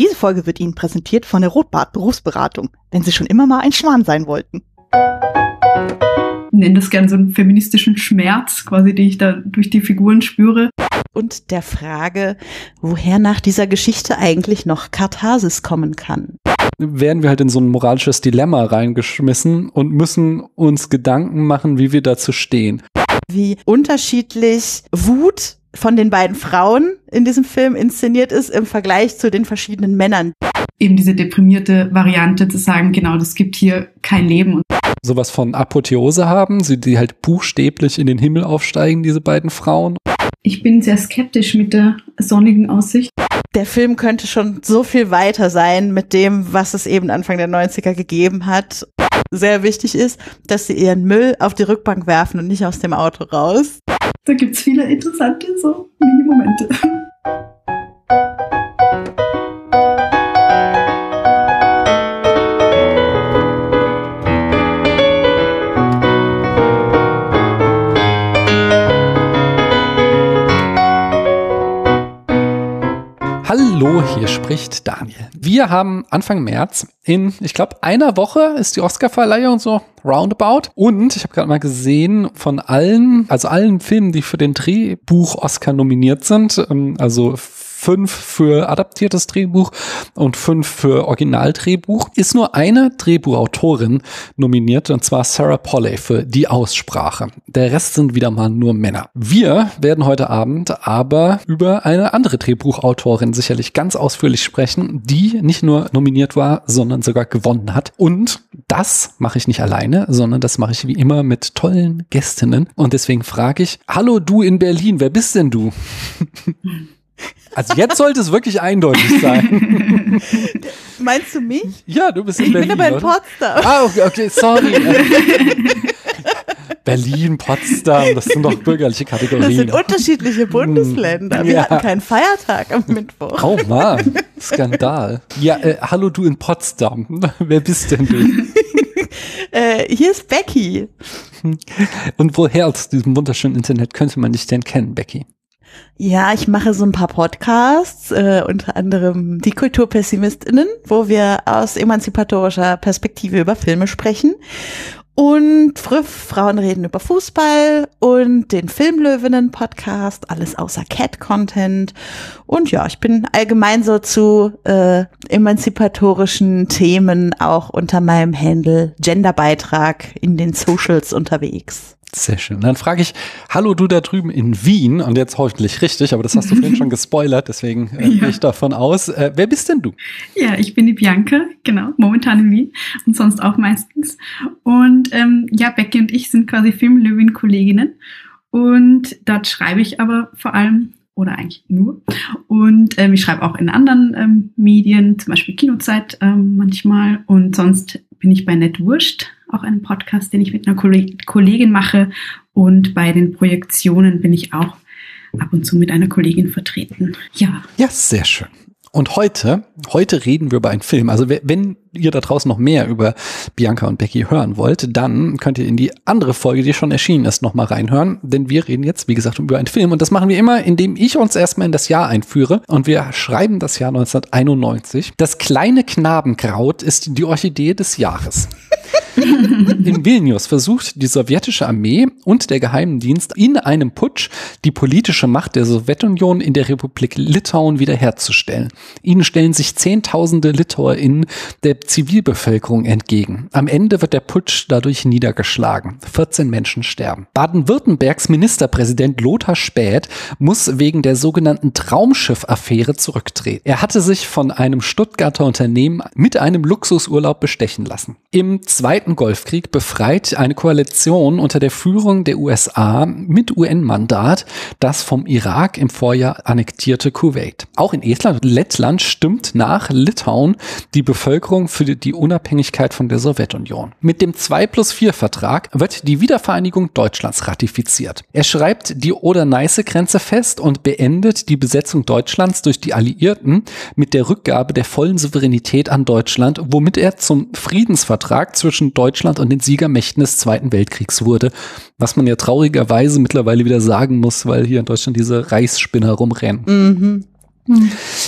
Diese Folge wird Ihnen präsentiert von der Rotbart Berufsberatung, wenn Sie schon immer mal ein Schwan sein wollten. Ich nenne das gerne so einen feministischen Schmerz, quasi, den ich da durch die Figuren spüre. Und der Frage, woher nach dieser Geschichte eigentlich noch Katharsis kommen kann. Werden wir halt in so ein moralisches Dilemma reingeschmissen und müssen uns Gedanken machen, wie wir dazu stehen. Wie unterschiedlich Wut von den beiden Frauen in diesem Film inszeniert ist im Vergleich zu den verschiedenen Männern. Eben diese deprimierte Variante zu sagen, genau, das gibt hier kein Leben. Sowas von Apotheose haben, sie die halt buchstäblich in den Himmel aufsteigen, diese beiden Frauen. Ich bin sehr skeptisch mit der sonnigen Aussicht. Der Film könnte schon so viel weiter sein mit dem, was es eben Anfang der 90er gegeben hat. Sehr wichtig ist, dass sie ihren Müll auf die Rückbank werfen und nicht aus dem Auto raus. Da gibt's viele interessante so Mini-Momente. Hallo, hier spricht Daniel. Wir haben Anfang März in, ich glaube, einer Woche ist die Oscarverleihung so roundabout. Und ich habe gerade mal gesehen, von allen, also allen Filmen, die für den Drehbuch Oscar nominiert sind, ähm, also fünf für adaptiertes Drehbuch und fünf für Originaldrehbuch, ist nur eine Drehbuchautorin nominiert, und zwar Sarah Polley für Die Aussprache. Der Rest sind wieder mal nur Männer. Wir werden heute Abend aber über eine andere Drehbuchautorin sicherlich ganz ausführlich sprechen, die nicht nur nominiert war, sondern sogar gewonnen hat. Und das mache ich nicht alleine, sondern das mache ich wie immer mit tollen Gästinnen. Und deswegen frage ich, hallo du in Berlin, wer bist denn du? Also jetzt sollte es wirklich eindeutig sein. Meinst du mich? Ja, du bist in Ich Berlin. bin aber in oder? Potsdam. Ah, okay, okay sorry. Berlin, Potsdam, das sind doch bürgerliche Das Kategorien. sind unterschiedliche Bundesländer. Wir Ja. hatten keinen Feiertag am Mittwoch. Oh Mann, Skandal. Ja, äh, hallo du in Potsdam. Wer bist denn du? Äh, hier ist Becky. Und woher aus diesem wunderschönen Internet könnte man dich denn kennen, Becky? Ja, ich mache so ein paar Podcasts, äh, unter anderem die Kulturpessimistinnen, wo wir aus emanzipatorischer Perspektive über Filme sprechen. Und Früff, Frauen reden über Fußball und den Filmlöwinnen-Podcast, alles außer Cat-Content. Und ja, ich bin allgemein so zu äh, emanzipatorischen Themen auch unter meinem Handle Genderbeitrag in den Socials unterwegs. Sehr schön. Dann frage ich, hallo du da drüben in Wien, und jetzt hoffentlich richtig, aber das hast du vorhin schon gespoilert, deswegen äh, Ja. gehe ich davon aus. Äh, wer bist denn du? Ja, ich bin die Bianca, genau, momentan in Wien und sonst auch meistens. Und ähm, ja, Becky und ich sind quasi Filmlöwin-Kolleginnen. Und dort schreibe ich aber vor allem, oder eigentlich nur. Und ähm, ich schreibe auch in anderen ähm, Medien, zum Beispiel Kinozeit ähm, manchmal. Und sonst bin ich bei Netwurscht, auch einem Podcast, den ich mit einer Kolleg Kollegin mache. Und bei den Projektionen bin ich auch ab und zu mit einer Kollegin vertreten. Ja, Ja, sehr schön. Und heute, heute reden wir über einen Film. Also we- wenn ihr da draußen noch mehr über Bianca und Becky hören wollt, dann könnt ihr in die andere Folge, die schon erschienen ist, nochmal reinhören. Denn wir reden jetzt, wie gesagt, über einen Film. Und das machen wir immer, indem ich uns erstmal in das Jahr einführe. Und wir schreiben das Jahr 1991. Das kleine Knabenkraut ist die Orchidee des Jahres. In Vilnius versucht die sowjetische Armee und der Geheimdienst in einem Putsch die politische Macht der Sowjetunion in der Republik Litauen wiederherzustellen. Ihnen stellen sich Zehntausende LitauerInnen der Zivilbevölkerung entgegen. Am Ende wird der Putsch dadurch niedergeschlagen. 14 Menschen sterben. Baden-Württembergs Ministerpräsident Lothar Späth muss wegen der sogenannten Traumschiff-Affäre zurücktreten. Er hatte sich von einem Stuttgarter Unternehmen mit einem Luxusurlaub bestechen lassen. Im Zweiten Golfkrieg befreit eine Koalition unter der Führung der USA mit UN-Mandat das vom Irak im Vorjahr annektierte Kuwait. Auch in Estland und Lettland stimmt nach Litauen die Bevölkerung für die- Unabhängigkeit von der Sowjetunion. Mit dem 2 plus 4 Vertrag wird die Wiedervereinigung Deutschlands ratifiziert. Er schreibt die Oder-Neiße-Grenze fest und beendet die Besetzung Deutschlands durch die Alliierten mit der Rückgabe der vollen Souveränität an Deutschland, womit er zum Friedensvertrag zwischen Deutschland und den Siegermächten des Zweiten Weltkriegs wurde, was man ja traurigerweise mittlerweile wieder sagen muss, weil hier in Deutschland diese Reichsspinner rumrennen. Mhm.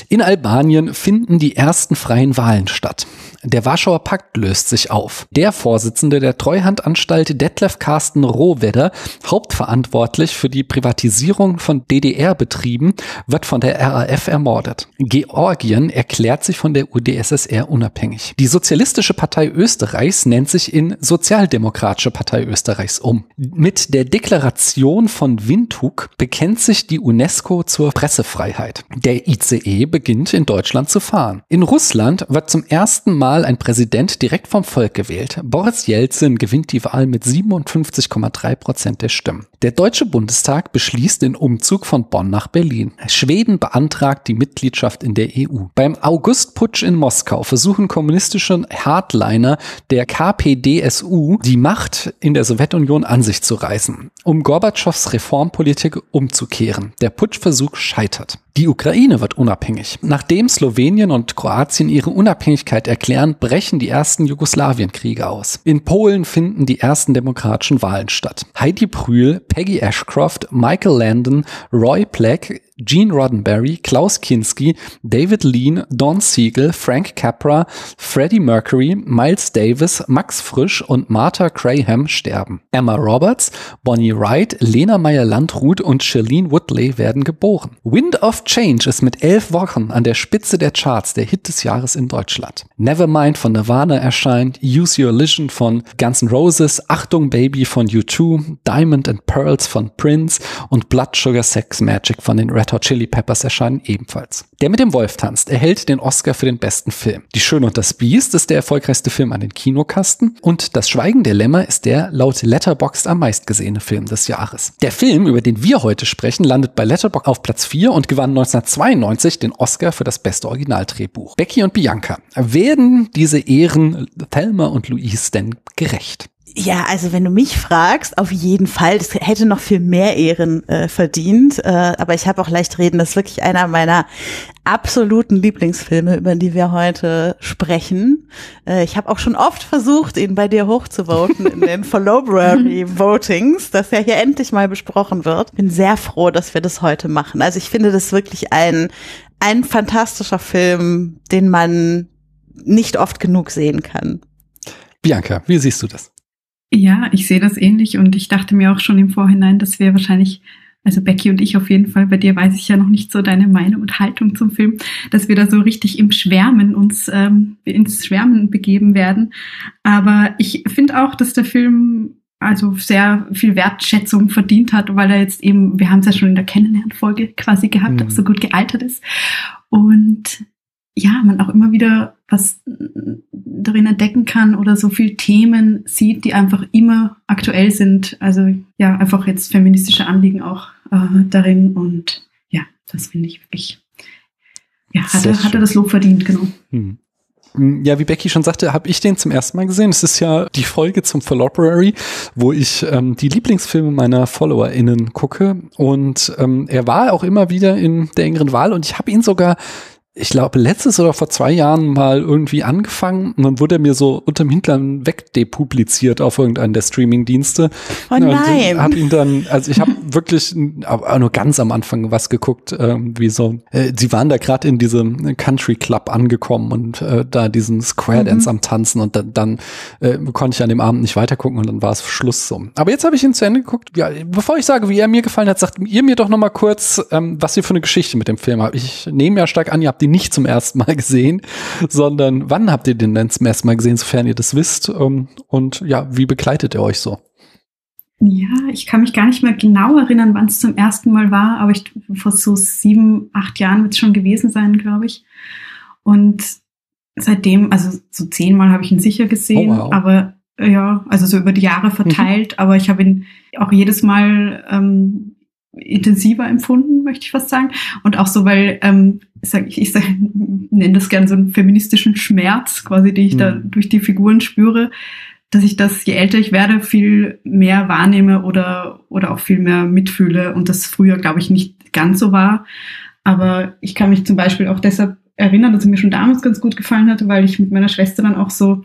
In Albanien finden die ersten freien Wahlen statt. Der Warschauer Pakt löst sich auf. Der Vorsitzende der Treuhandanstalt Detlef Carsten Rohwedder, hauptverantwortlich für die Privatisierung von DDR-Betrieben, wird von der RAF ermordet. Georgien erklärt sich von der UdSSR unabhängig. Die Sozialistische Partei Österreichs nennt sich in Sozialdemokratische Partei Österreichs um. Mit der Deklaration von Windhoek bekennt sich die UNESCO zur Pressefreiheit. Der ICE beginnt in Deutschland zu fahren. In Russland wird zum ersten Mal ein Präsident direkt vom Volk gewählt. Boris Jelzin gewinnt die Wahl mit 57,3 Prozent der Stimmen. Der Deutsche Bundestag beschließt den Umzug von Bonn nach Berlin. Schweden beantragt die Mitgliedschaft in der EU. Beim Augustputsch in Moskau versuchen kommunistische Hardliner der KPDSU die Macht in der Sowjetunion an sich zu reißen, um Gorbatschows Reformpolitik umzukehren. Der Putschversuch scheitert. Die Ukraine wird unabhängig. Nachdem Slowenien und Kroatien ihre Unabhängigkeit erklären, brechen die ersten Jugoslawienkriege aus. In Polen finden die ersten demokratischen Wahlen statt. Heidi Brühl, Peggy Ashcroft, Michael Landon, Roy Black, Gene Roddenberry, Klaus Kinski, David Lean, Don Siegel, Frank Capra, Freddie Mercury, Miles Davis, Max Frisch und Martha Graham sterben. Emma Roberts, Bonnie Wright, Lena Meyer-Landrut und Shailene Woodley werden geboren. Wind of Change ist mit elf Wochen an der Spitze der Charts der Hit des Jahres in Deutschland. Nevermind von Nirvana erscheint, Use Your Illusion von Guns N' Roses, Achtung Baby von U2, Diamond and Pearls von Prince und Blood Sugar Sex Magic von den Red Hot Chili Peppers erscheinen ebenfalls. Der mit dem Wolf tanzt erhält den Oscar für den besten Film. Die Schöne und das Biest ist der erfolgreichste Film an den Kinokasten und Das Schweigen der Lämmer ist der laut Letterboxd am meistgesehene Film des Jahres. Der Film, über den wir heute sprechen, landet bei Letterboxd auf Platz 4 und gewann 1992 den Oscar für das beste Originaldrehbuch. Becky und Bianca, werden diese Ehren Thelma und Louise denn gerecht? Ja, also wenn du mich fragst, auf jeden Fall. Das hätte noch viel mehr Ehren äh, verdient. Äh, aber ich habe auch leicht reden. Das ist wirklich einer meiner absoluten Lieblingsfilme, über die wir heute sprechen. Äh, ich habe auch schon oft versucht, ihn bei dir hochzuvoten in den Followbury Votings, dass er hier endlich mal besprochen wird. Bin sehr froh, dass wir das heute machen. Also ich finde das wirklich ein, ein fantastischer Film, den man nicht oft genug sehen kann. Bianca, wie siehst du das? Ja, ich sehe das ähnlich und ich dachte mir auch schon im Vorhinein, dass wir wahrscheinlich, also Becky und ich auf jeden Fall, bei dir weiß ich ja noch nicht so deine Meinung und Haltung zum Film, dass wir da so richtig im Schwärmen uns ähm, ins Schwärmen begeben werden. Aber ich finde auch, dass der Film also sehr viel Wertschätzung verdient hat, weil er jetzt eben, wir haben es ja schon in der Kennenlernfolge quasi gehabt, mhm. auch so gut gealtert ist. Und ja, man auch immer wieder was darin entdecken kann oder so viel Themen sieht, die einfach immer aktuell sind. Also ja, einfach jetzt feministische Anliegen auch äh, darin und ja, das finde ich wirklich, ja, hatte, hatte das Lob verdient, genau. Hm. hm. Ja, wie Becky schon sagte, habe ich den zum ersten Mal gesehen. Es ist ja die Folge zum Followberry, wo ich ähm, die Lieblingsfilme meiner FollowerInnen gucke. Und ähm, er war auch immer wieder in der engeren Wahl und ich habe ihn sogar ich glaube, letztes oder vor zwei Jahren mal irgendwie angefangen und dann wurde er mir so unterm Hintern wegdepubliziert auf irgendeinen der Streaming-Dienste. Oh nein. Hab ihn dann, also ich habe wirklich aber nur ganz am Anfang was geguckt, äh, wie so, äh, sie waren da gerade in diesem Country Club angekommen und äh, da diesen Square Dance mhm. am Tanzen und dann, dann äh, konnte ich an dem Abend nicht weitergucken und dann war es Schluss so. Aber jetzt habe ich ihn zu Ende geguckt. Ja, bevor ich sage, wie er mir gefallen hat, sagt ihr mir doch noch mal kurz, ähm, was ihr für eine Geschichte mit dem Film habt. Ich nehme ja stark an, ihr habt den nicht zum ersten Mal gesehen, sondern wann habt ihr den denn zum ersten Mal gesehen, sofern ihr das wisst? Ähm, und ja, wie begleitet er euch so? Ja, ich kann mich gar nicht mehr genau erinnern, wann es zum ersten Mal war, aber ich, vor so sieben, acht Jahren wird es schon gewesen sein, glaube ich. Und seitdem, also so zehnmal habe ich ihn sicher gesehen, oh, wow. aber ja, also so über die Jahre verteilt, mhm. aber ich habe ihn auch jedes Mal ähm, intensiver empfunden, möchte ich fast sagen. Und auch so, weil ähm, sag ich, ich sag, nenne das gern so einen feministischen Schmerz, quasi, den ich mhm. da durch die Figuren spüre, dass ich das, je älter ich werde, viel mehr wahrnehme oder, oder auch viel mehr mitfühle und das früher, glaube ich, nicht ganz so war. Aber ich kann mich zum Beispiel auch deshalb erinnern, dass er mir schon damals ganz gut gefallen hatte, weil ich mit meiner Schwester dann auch so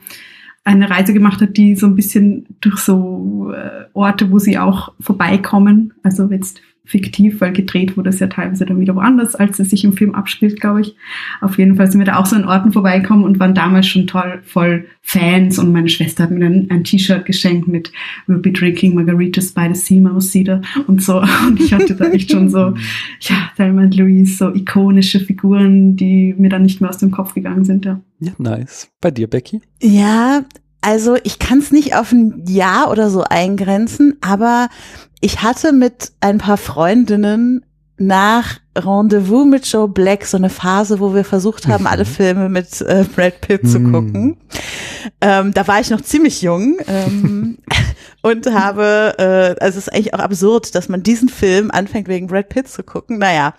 eine Reise gemacht hat, die so ein bisschen durch so äh, Orte, wo sie auch vorbeikommen, also jetzt fiktiv, weil gedreht wurde es ja teilweise dann wieder woanders, als es sich im Film abspielt, glaube ich. Auf jeden Fall sind wir da auch so an Orten vorbeigekommen und waren damals schon toll, voll Fans und meine Schwester hat mir dann ein T-Shirt geschenkt mit We'll be drinking margaritas by the sea, Mouse Cedar und so. Und ich hatte da echt schon so, ja, Thelma und Louise, so ikonische Figuren, die mir dann nicht mehr aus dem Kopf gegangen sind, ja. Ja, nice. Bei dir, Becky? Ja, also ich kann es nicht auf ein Jahr oder so eingrenzen, aber ich hatte mit ein paar Freundinnen nach Rendezvous mit Joe Black so eine Phase, wo wir versucht haben, mhm. alle Filme mit äh, Brad Pitt mhm. zu gucken. Ähm, da war ich noch ziemlich jung ähm, und habe, äh, also es ist eigentlich auch absurd, dass man diesen Film anfängt wegen Brad Pitt zu gucken. Naja.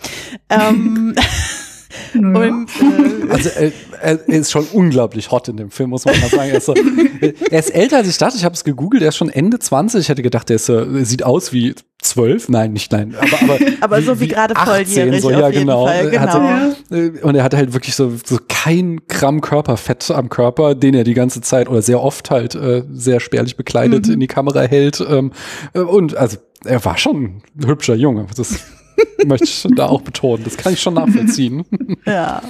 Ähm, naja. Und, äh, also er, er, ist schon unglaublich hot in dem Film, muss man mal sagen. Er ist, so, er ist älter als ich dachte. Ich habe es gegoogelt. Er ist schon Ende 20. Ich hätte gedacht, er, ist, er sieht aus wie zwölf, nein, nicht nein, aber aber, aber so wie, gerade volljährig so, ja, genau. Fall, genau. Äh, und er hatte halt wirklich so so kein Gramm Körperfett am Körper, den er die ganze Zeit oder sehr oft halt äh, sehr spärlich bekleidet mhm. in die Kamera hält ähm, äh, und also er war schon ein hübscher Junge. Das möchte ich da auch betonen. Das kann ich schon nachvollziehen. Ja.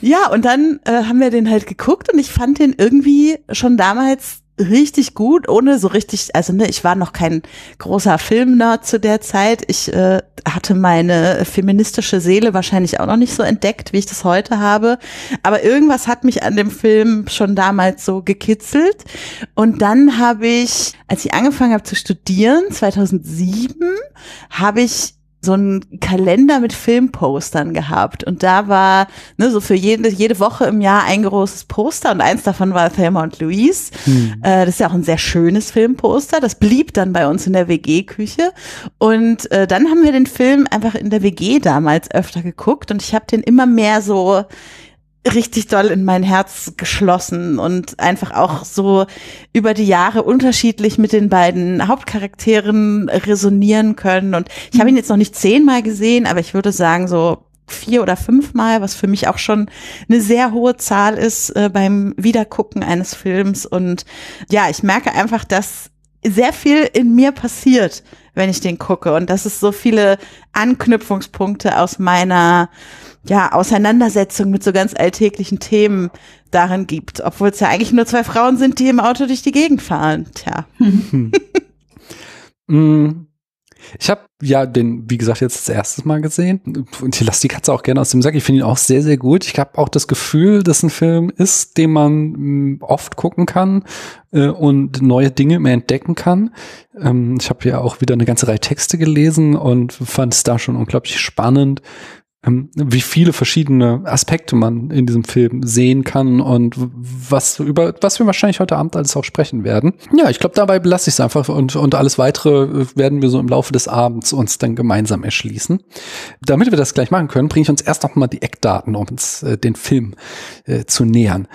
Ja, und dann äh, haben wir den halt geguckt und ich fand den irgendwie schon damals richtig gut, ohne so richtig, also ne, ich war noch kein großer Filmnerd zu der Zeit. Ich äh, hatte meine feministische Seele wahrscheinlich auch noch nicht so entdeckt, wie ich das heute habe. Aber irgendwas hat mich an dem Film schon damals so gekitzelt. Und dann habe ich, als ich angefangen habe zu studieren, 2007, habe ich so einen Kalender mit Filmpostern gehabt und da war ne, so für jede, jede Woche im Jahr ein großes Poster und eins davon war Thelma und Louise. Hm. Äh, das ist ja auch ein sehr schönes Filmposter. Das blieb dann bei uns in der WG-Küche und äh, dann haben wir den Film einfach in der WG damals öfter geguckt und ich habe den immer mehr so richtig doll in mein Herz geschlossen und einfach auch so über die Jahre unterschiedlich mit den beiden Hauptcharakteren resonieren können. Und ich habe ihn jetzt noch nicht zehnmal gesehen, aber ich würde sagen so vier oder fünfmal, was für mich auch schon eine sehr hohe Zahl ist äh, beim Wiedergucken eines Films. Und ja, ich merke einfach, dass sehr viel in mir passiert, wenn ich den gucke und dass es so viele Anknüpfungspunkte aus meiner ja, Auseinandersetzung mit so ganz alltäglichen Themen darin gibt, obwohl es ja eigentlich nur zwei Frauen sind, die im Auto durch die Gegend fahren. Tja. Mm. Ich habe ja den, wie gesagt, jetzt das erste Mal gesehen. Und ich lasse die Katze auch gerne aus dem Sack. Ich finde ihn auch sehr, sehr gut. Ich habe auch das Gefühl, dass ein Film ist, den man mm, oft gucken kann äh, und neue Dinge mehr entdecken kann. Ähm, ich habe ja auch wieder eine ganze Reihe Texte gelesen und fand es da schon unglaublich spannend, wie viele verschiedene Aspekte man in diesem Film sehen kann und was über was wir wahrscheinlich heute Abend alles auch sprechen werden. Ja, ich glaube, dabei belasse ich es einfach und, und alles weitere werden wir so im Laufe des Abends uns dann gemeinsam erschließen. Damit wir das gleich machen können, bringe ich uns erst noch mal die Eckdaten, um uns äh, den Film äh, zu nähern.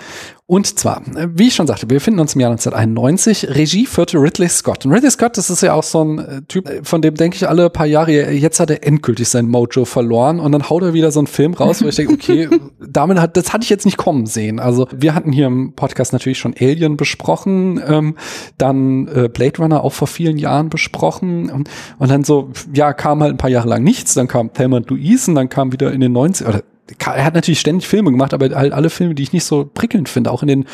Und zwar, wie ich schon sagte, wir befinden uns im Jahr 1991. Regie führte Ridley Scott. Und Ridley Scott, das ist ja auch so ein äh, Typ, von dem denke ich alle paar Jahre, jetzt hat er endgültig sein Mojo verloren und dann haut er wieder so einen Film raus, wo ich denke, okay, damit hat, das hatte ich jetzt nicht kommen sehen. Also wir hatten hier im Podcast natürlich schon Alien besprochen, ähm, dann äh, Blade Runner auch vor vielen Jahren besprochen und, und dann so, ja, kam halt ein paar Jahre lang nichts, dann kam Thelma und Louise und dann kam wieder in den 90 oder er hat natürlich ständig Filme gemacht, aber halt alle Filme, die ich nicht so prickelnd finde. Auch in den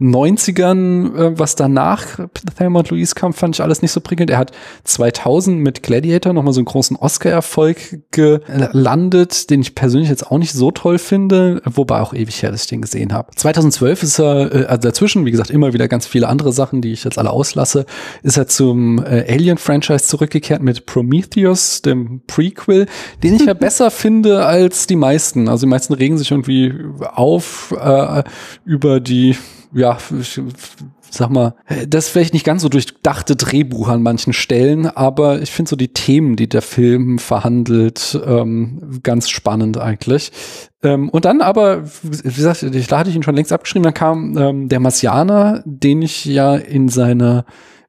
90ern, äh, was danach Thelma und Louise kam, fand ich alles nicht so prickelnd. Er hat 2000 mit Gladiator nochmal so einen großen Oscar-Erfolg gelandet, den ich persönlich jetzt auch nicht so toll finde, wobei auch ewig her, dass ich den gesehen habe. 2012 ist er, äh, also dazwischen, wie gesagt, immer wieder ganz viele andere Sachen, die ich jetzt alle auslasse, ist er zum äh, Alien-Franchise zurückgekehrt mit Prometheus, dem Prequel, den ich ja besser finde als die meisten. Also die meisten regen sich irgendwie auf äh, über die, ja, sag mal, das vielleicht nicht ganz so durchdachte Drehbuch an manchen Stellen, aber ich finde so die Themen, die der Film verhandelt, ähm, ganz spannend eigentlich. Ähm, und dann aber, wie gesagt, da hatte ich ihn schon längst abgeschrieben, dann kam ähm, der Marsianer, den ich ja in seiner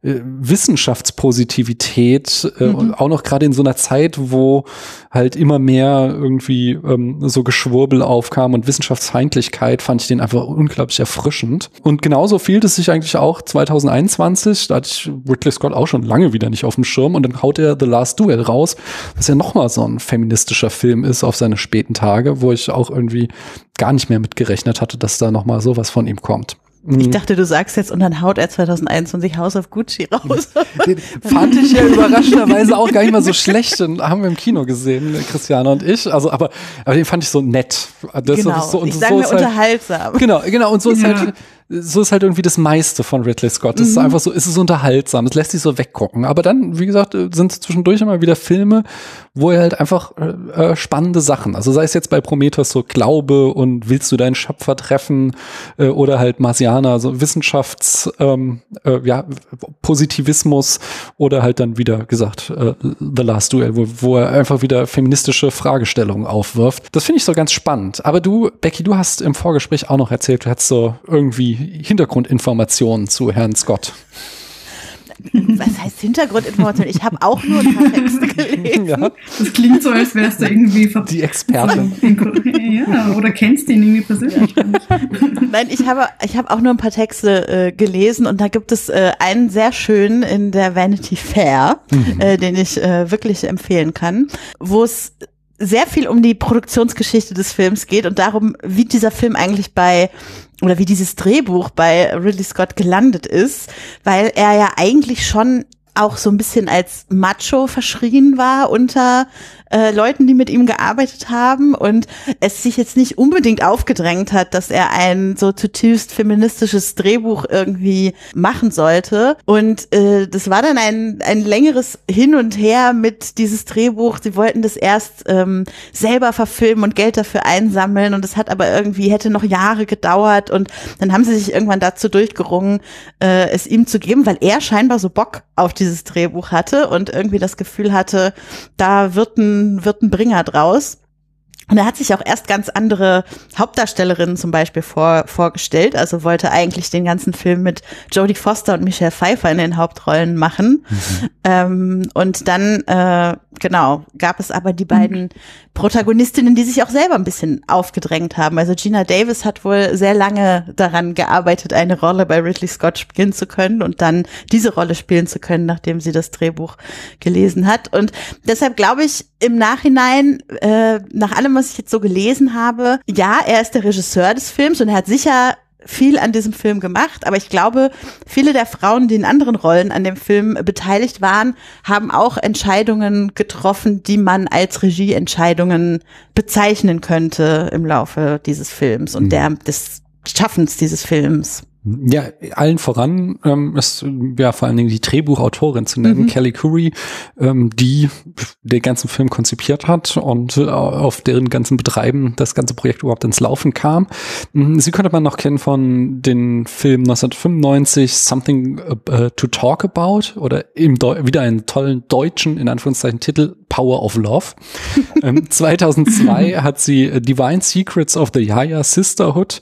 äh, Wissenschaftspositivität, äh, mhm. auch noch gerade in so einer Zeit, wo halt immer mehr irgendwie ähm, so Geschwurbel aufkam und Wissenschaftsfeindlichkeit, fand ich den einfach unglaublich erfrischend. Und genauso fehlt es sich eigentlich auch 2021, da hatte ich Ridley Scott auch schon lange wieder nicht auf dem Schirm und dann haut er The Last Duel raus, was ja nochmal so ein feministischer Film ist auf seine späten Tage, wo ich auch irgendwie gar nicht mehr mitgerechnet hatte, dass da nochmal sowas von ihm kommt. Ich mhm. dachte, du sagst jetzt und dann haut er 2021 House of Gucci raus. Den fand ich ja überraschenderweise auch gar nicht mal so schlecht. Den haben wir im Kino gesehen, Christiane und ich. Also, aber, aber den fand ich so nett. Das genau. So, und ich sage so mir halt, unterhaltsam. Genau, genau. Und so ja. ist halt so ist halt irgendwie das meiste von Ridley Scott. Es mhm. ist einfach so, es ist unterhaltsam, es lässt sich so weggucken. Aber dann, wie gesagt, sind zwischendurch immer wieder Filme, wo er halt einfach äh, äh, spannende Sachen, also sei es jetzt bei Prometheus so Glaube und willst du deinen Schöpfer treffen äh, oder halt Marsianer, so Wissenschafts, ähm, äh, ja, Positivismus oder halt dann wieder gesagt äh, The Last Duel, wo, wo er einfach wieder feministische Fragestellungen aufwirft. Das finde ich so ganz spannend. Aber du, Becky, du hast im Vorgespräch auch noch erzählt, du hättest so irgendwie Hintergrundinformationen zu Herrn Scott. Was heißt Hintergrundinformationen? Ich habe auch nur ein paar Texte gelesen. Ja. Das klingt so, als wärst du irgendwie die Expertin. Ja, oder kennst ihn irgendwie persönlich. Nein, ich habe ich habe auch nur ein paar Texte äh, gelesen und da gibt es äh, einen sehr schönen in der Vanity Fair, mhm. äh, den ich äh, wirklich empfehlen kann, wo es sehr viel um die Produktionsgeschichte des Films geht und darum, wie dieser Film eigentlich bei oder wie dieses Drehbuch bei Ridley Scott gelandet ist, weil er ja eigentlich schon auch so ein bisschen als Macho verschrien war unter äh, Leuten, die mit ihm gearbeitet haben und es sich jetzt nicht unbedingt aufgedrängt hat, dass er ein so zutiefst feministisches Drehbuch irgendwie machen sollte. Und äh, das war dann ein, ein längeres Hin und Her mit dieses Drehbuch. Sie wollten das erst ähm, selber verfilmen und Geld dafür einsammeln und es hat aber irgendwie, hätte noch Jahre gedauert und dann haben sie sich irgendwann dazu durchgerungen, äh, es ihm zu geben, weil er scheinbar so Bock auf dieses Drehbuch hatte und irgendwie das Gefühl hatte, da wird ein wird ein Bringer draus. Und er hat sich auch erst ganz andere Hauptdarstellerinnen zum Beispiel vor, vorgestellt. Also wollte eigentlich den ganzen Film mit Jodie Foster und Michelle Pfeiffer in den Hauptrollen machen. Mhm. Ähm, und dann, äh, genau, gab es aber die beiden mhm. Protagonistinnen, die sich auch selber ein bisschen aufgedrängt haben. Also Gina Davis hat wohl sehr lange daran gearbeitet, eine Rolle bei Ridley Scott spielen zu können und dann diese Rolle spielen zu können, nachdem sie das Drehbuch gelesen hat. Und deshalb glaube ich im Nachhinein, äh, nach allem, was ich jetzt so gelesen habe, ja, er ist der Regisseur des Films und er hat sicher viel an diesem Film gemacht, aber ich glaube, viele der Frauen, die in anderen Rollen an dem Film beteiligt waren, haben auch Entscheidungen getroffen, die man als Regieentscheidungen bezeichnen könnte im Laufe dieses Films und mhm. der des Schaffens dieses Films. Ja, allen voran ähm, ist ja vor allen Dingen die Drehbuchautorin zu nennen, mhm. Kelly Curry, ähm, die den ganzen Film konzipiert hat und äh, auf deren ganzen Betreiben das ganze Projekt überhaupt ins Laufen kam. Mhm, sie könnte man noch kennen von den Film 1995 Something uh, to Talk About oder eben wieder einen tollen deutschen, in Anführungszeichen, Titel Power of Love. ähm, 2002 hat sie Divine Secrets of the Yaya Sisterhood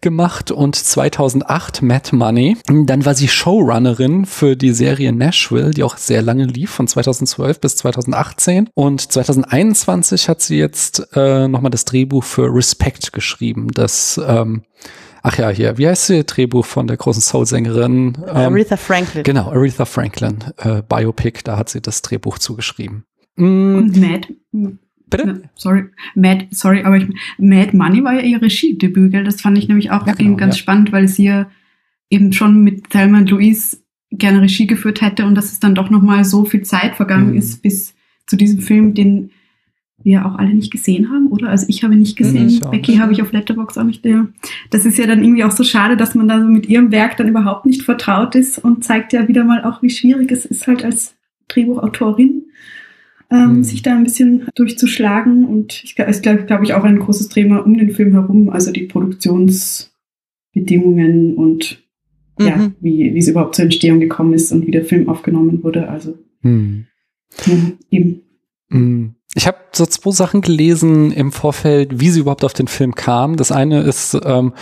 gemacht und 2008 gemacht, Mad Money. Dann war sie Showrunnerin für die Serie Nashville, die auch sehr lange lief, von 2012 bis 2018. Und 2021 hat sie jetzt äh, nochmal das Drehbuch für Respect geschrieben, das ähm, Ach ja, hier, wie heißt das Drehbuch von der großen Soul-Sängerin? Ähm, Aretha Franklin. Genau, Aretha Franklin, äh, Biopic, da hat sie das Drehbuch zugeschrieben. Mm. Und Mad, Bitte? Sorry, Mad, sorry, aber ich, Mad Money war ja ihr Regiedebüt, gell? Das fand ich nämlich auch ja, genau, ganz ja. spannend, weil sie ja eben schon mit Thelma und Louise gerne Regie geführt hätte und dass es dann doch nochmal so viel Zeit vergangen mhm. ist bis zu diesem Film, den wir auch alle nicht gesehen haben, oder? Also ich habe nicht gesehen, mhm, Becky habe ich auf Letterbox auch nicht. Ja. Das ist ja dann irgendwie auch so schade, dass man da so mit ihrem Werk dann überhaupt nicht vertraut ist und zeigt ja wieder mal auch, wie schwierig es ist halt als Drehbuchautorin ähm, mhm. sich da ein bisschen durchzuschlagen. Und ich, es glaube glaub ich, auch ein großes Thema um den Film herum, also die Produktionsbedingungen und mhm. ja, wie, wie es überhaupt zur Entstehung gekommen ist und wie der Film aufgenommen wurde. Also mhm. ja, eben. Mhm. Ich habe so zwei Sachen gelesen im Vorfeld, wie sie überhaupt auf den Film kam. Das eine ist ähm,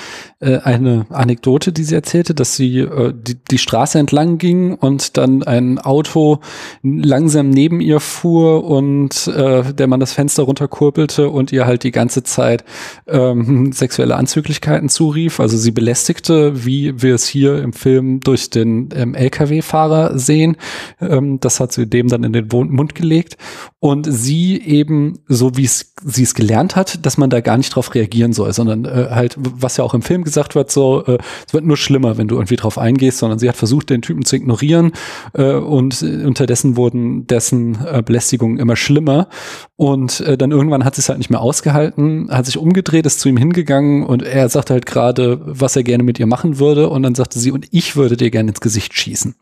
äh, eine Anekdote, die sie erzählte, dass sie äh, die, die Straße entlang ging und dann ein Auto langsam neben ihr fuhr und äh, der Mann das Fenster runterkurbelte und ihr halt die ganze Zeit ähm, sexuelle Anzüglichkeiten zurief. Also sie belästigte, wie wir es hier im Film durch den ähm, LKW-Fahrer sehen. Ähm, das hat sie dem dann in den Mund gelegt. Und sie eben, so wie es sie es gelernt hat, dass man da gar nicht drauf reagieren soll, sondern äh, halt, was ja auch im Film gesagt wird, so, äh, es wird nur schlimmer, wenn du irgendwie drauf eingehst, sondern sie hat versucht, den Typen zu ignorieren äh, und unterdessen wurden dessen äh, Belästigungen immer schlimmer. Und äh, dann irgendwann hat sie es halt nicht mehr ausgehalten, hat sich umgedreht, ist zu ihm hingegangen und er sagte halt gerade, was er gerne mit ihr machen würde. Und dann sagte sie, und ich würde dir gerne ins Gesicht schießen.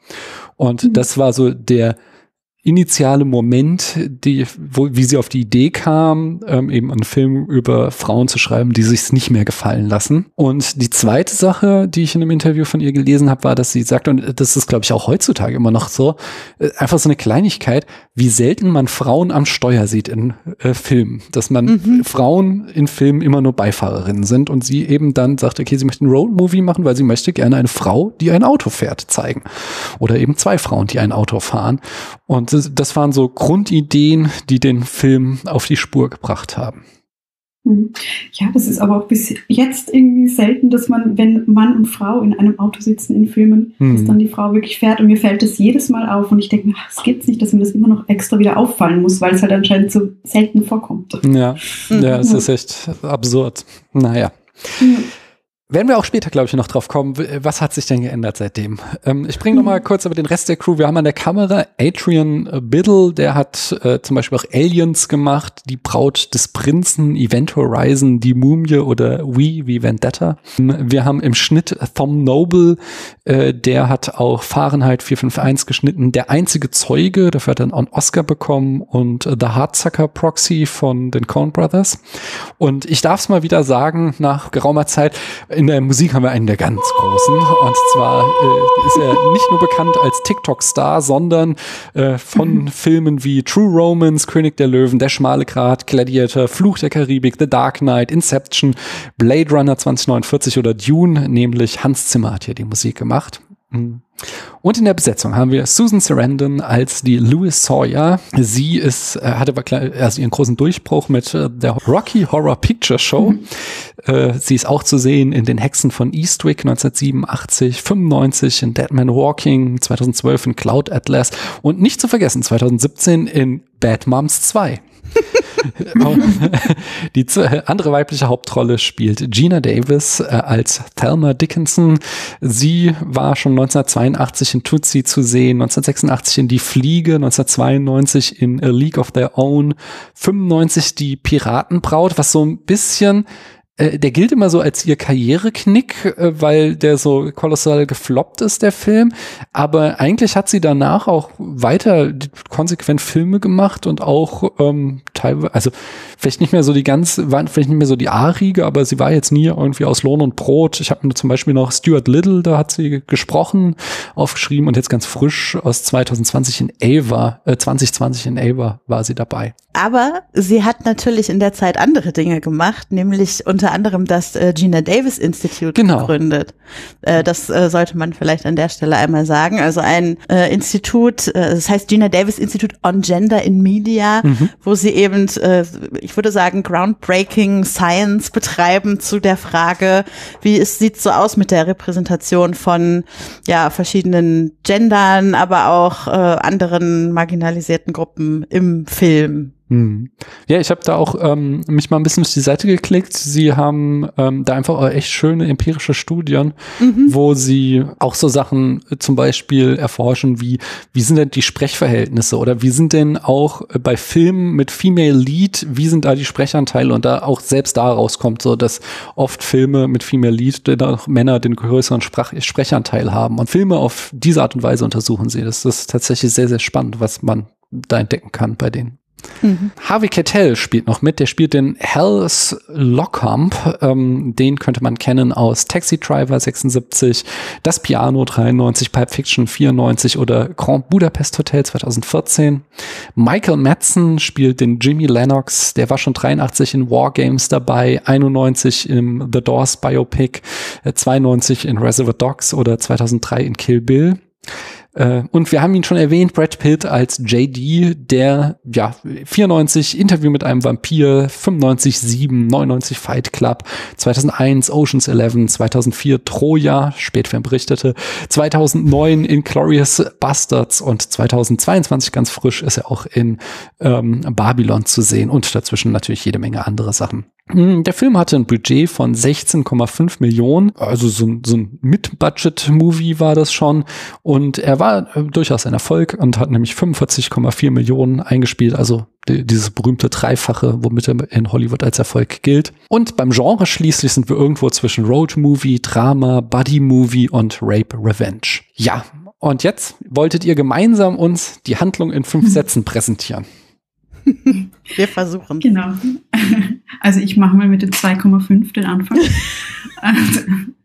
Und mhm. das war so der initiale Moment, die, wo, wie sie auf die Idee kam, ähm, eben einen Film über Frauen zu schreiben, die sich's nicht mehr gefallen lassen. Und die zweite Sache, die ich in einem Interview von ihr gelesen habe, war, dass sie sagt, und das ist, glaube ich, auch heutzutage immer noch so, äh, einfach so eine Kleinigkeit, wie selten man Frauen am Steuer sieht in äh, Filmen, dass man mhm. Frauen in Filmen immer nur Beifahrerinnen sind und sie eben dann sagt, okay, sie möchte einen Roadmovie machen, weil sie möchte gerne eine Frau, die ein Auto fährt, zeigen. Oder eben zwei Frauen, die ein Auto fahren. Und das, das waren so Grundideen, die den Film auf die Spur gebracht haben. Mhm. Ja, das ist aber auch bis jetzt irgendwie selten, dass man, wenn Mann und Frau in einem Auto sitzen in Filmen, hm. dass dann die Frau wirklich fährt und mir fällt das jedes Mal auf und ich denke, es geht nicht, dass mir das immer noch extra wieder auffallen muss, weil es halt anscheinend so selten vorkommt. Ja, ja, es ist echt absurd. Naja. Ja. Werden wir auch später, glaube ich, noch drauf kommen. Was hat sich denn geändert seitdem? Ähm, ich bringe noch mal mhm. kurz über den Rest der Crew. Wir haben an der Kamera Adrian Biddle, der hat äh, zum Beispiel auch Aliens gemacht, die Braut des Prinzen, Event Horizon, die Mumie oder We wie Vendetta. Wir haben im Schnitt Tom Noble, äh, der hat auch Fahrenheit 451 geschnitten. Der einzige Zeuge, dafür hat er einen Oscar bekommen und The Hardsucker Proxy von den Coen Brothers. Und ich darf es mal wieder sagen, nach geraumer Zeit, in der Musik haben wir einen der ganz großen. Und zwar äh, ist er nicht nur bekannt als TikTok-Star, sondern äh, von mhm. Filmen wie True Romance, König der Löwen, Der schmale Grat, Gladiator, Fluch der Karibik, The Dark Knight, Inception, Blade Runner 2049 oder Dune, nämlich Hans Zimmer hat hier die Musik gemacht. Und in der Besetzung haben wir Susan Sarandon als die Louis Sawyer. Sie ist, äh, hatte also ihren großen Durchbruch mit äh, der Rocky Horror Picture Show. Mhm. Äh, sie ist auch zu sehen in Den Hexen von Eastwick 1987, 95 in Dead Man Walking, 2012 in Cloud Atlas und nicht zu vergessen 2017 in Bad Moms 2. die andere weibliche Hauptrolle spielt Gina Davis äh, als Thelma Dickinson. Sie war schon 1982 in Tootsie zu sehen, 1986 in Die Fliege, 1992 in A League of Their Own, 95 die Piratenbraut, was so ein bisschen äh, der gilt immer so als ihr Karriereknick, äh, weil der so kolossal gefloppt ist, der Film. Aber eigentlich hat sie danach auch weiter konsequent Filme gemacht und auch ähm, teilweise, also vielleicht nicht mehr so die ganz, war vielleicht nicht mehr so die A-Riege, aber sie war jetzt nie irgendwie aus Lohn und Brot. Ich habe mir zum Beispiel noch Stuart Little, da hat sie gesprochen, aufgeschrieben und jetzt ganz frisch aus 2020 in Ava, äh, 2020 in Ava war sie dabei. Aber sie hat natürlich in der Zeit andere Dinge gemacht, nämlich unter anderem das äh, Gina Davis Institute genau. gegründet. Äh, das äh, sollte man vielleicht an der Stelle einmal sagen. Also ein äh, Institut, äh, das heißt Gina Davis Institute on Gender in Media, mhm. wo sie eben, äh, ich würde sagen, groundbreaking Science betreiben zu der Frage, wie es sieht so aus mit der Repräsentation von ja verschiedenen Gendern, aber auch äh, anderen marginalisierten Gruppen im Film. Hm. Ja, ich habe da auch ähm, mich mal ein bisschen auf die Seite geklickt. Sie haben ähm, da einfach echt schöne empirische Studien, mhm. wo sie auch so Sachen äh, zum Beispiel erforschen, wie wie sind denn die Sprechverhältnisse oder wie sind denn auch äh, bei Filmen mit Female Lead, wie sind da die Sprechanteile und da auch selbst daraus kommt so, dass oft Filme mit Female Lead auch Männer den größeren Sprach Sprechanteil haben und Filme auf diese Art und Weise untersuchen sie. Das ist tatsächlich sehr sehr spannend, was man da entdecken kann bei denen. Mhm. Harvey Keitel spielt noch mit. Der spielt den Hells Lockhump. Ähm, den könnte man kennen aus Taxi Driver 76, Das Piano 93, Pipe Fiction 94 oder Grand Budapest Hotel 2014. Michael Madsen spielt den Jimmy Lennox. Der war schon 83 in War Games dabei, 91 im The Doors Biopic, 92 äh, in Reservoir Dogs oder 2003 in Kill Bill. Äh, und wir haben ihn schon erwähnt, Brad Pitt als JD, der ja 94 Interview mit einem Vampir, 95 7, 99 Fight Club, 2001 Ocean's 11, 2004 Troja, Spätfilm berichtete, 2009 Inglorious Bastards und 2022 ganz frisch ist er auch in ähm, Babylon zu sehen und dazwischen natürlich jede Menge andere Sachen. Hm, der Film hatte ein Budget von 16,5 Millionen, also so, ein, so ein Mid-Budget-Movie war das schon. Und er war äh, durchaus ein Erfolg und hat nämlich 45,4 Millionen eingespielt, also die, dieses berühmte Dreifache, womit er in Hollywood als Erfolg gilt. Und beim Genre schließlich sind wir irgendwo zwischen Road-Movie, Drama, Buddy-Movie und Rape-Revenge. Ja, und jetzt wolltet ihr gemeinsam uns die Handlung in fünf Sätzen präsentieren. Wir versuchen. Genau. Also ich mache mal mit den 2,5 den Anfang. also,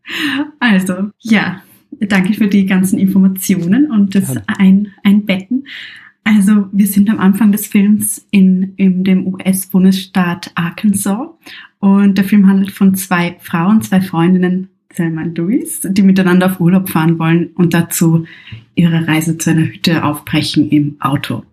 also, ja, danke für die ganzen Informationen und das ein, Einbetten. Also wir sind am Anfang des Films in, in dem US-Bundesstaat Arkansas und der Film handelt von zwei Frauen, zwei Freundinnen Selma und Louis, die miteinander auf Urlaub fahren wollen und dazu ihre Reise zu einer Hütte aufbrechen im Auto.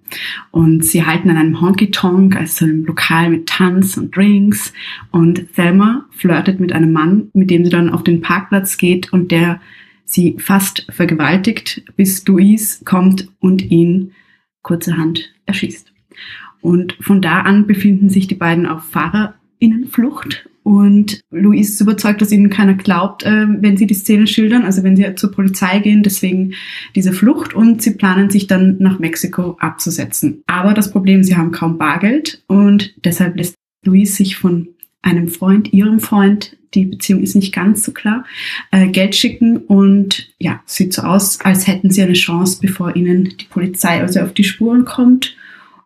Und sie halten an einem Honky Tonk, also einem Lokal mit Tanz und Drinks. Und Selma flirtet mit einem Mann, mit dem sie dann auf den Parkplatz geht und der sie fast vergewaltigt, bis Louise kommt und ihn kurzerhand erschießt. Und von da an befinden sich die beiden auf Fahrerinnenflucht und Louise ist überzeugt, dass ihnen keiner glaubt, äh, wenn sie die Szene schildern, also wenn sie zur Polizei gehen, deswegen diese Flucht und sie planen sich dann nach Mexiko abzusetzen. Aber das Problem, sie haben kaum Bargeld und deshalb lässt Louise sich von einem Freund, ihrem Freund, die Beziehung ist nicht ganz so klar, äh, Geld schicken und ja, sieht so aus, als hätten sie eine Chance, bevor ihnen die Polizei also auf die Spuren kommt.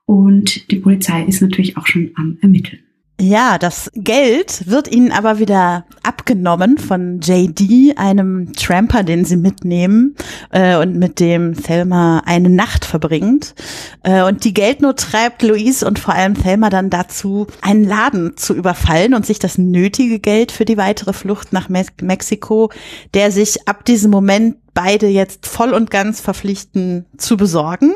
Und die Polizei ist natürlich auch schon am Ermitteln. Ja, das Geld wird ihnen aber wieder abgenommen von JD, einem Tramper, den sie mitnehmen äh, und mit dem Thelma eine Nacht verbringt. Äh, und die Geldnot treibt Louise und vor allem Thelma dann dazu, einen Laden zu überfallen und sich das nötige Geld für die weitere Flucht nach Me Mexiko, der sich ab diesem Moment beide jetzt voll und ganz verpflichten zu besorgen.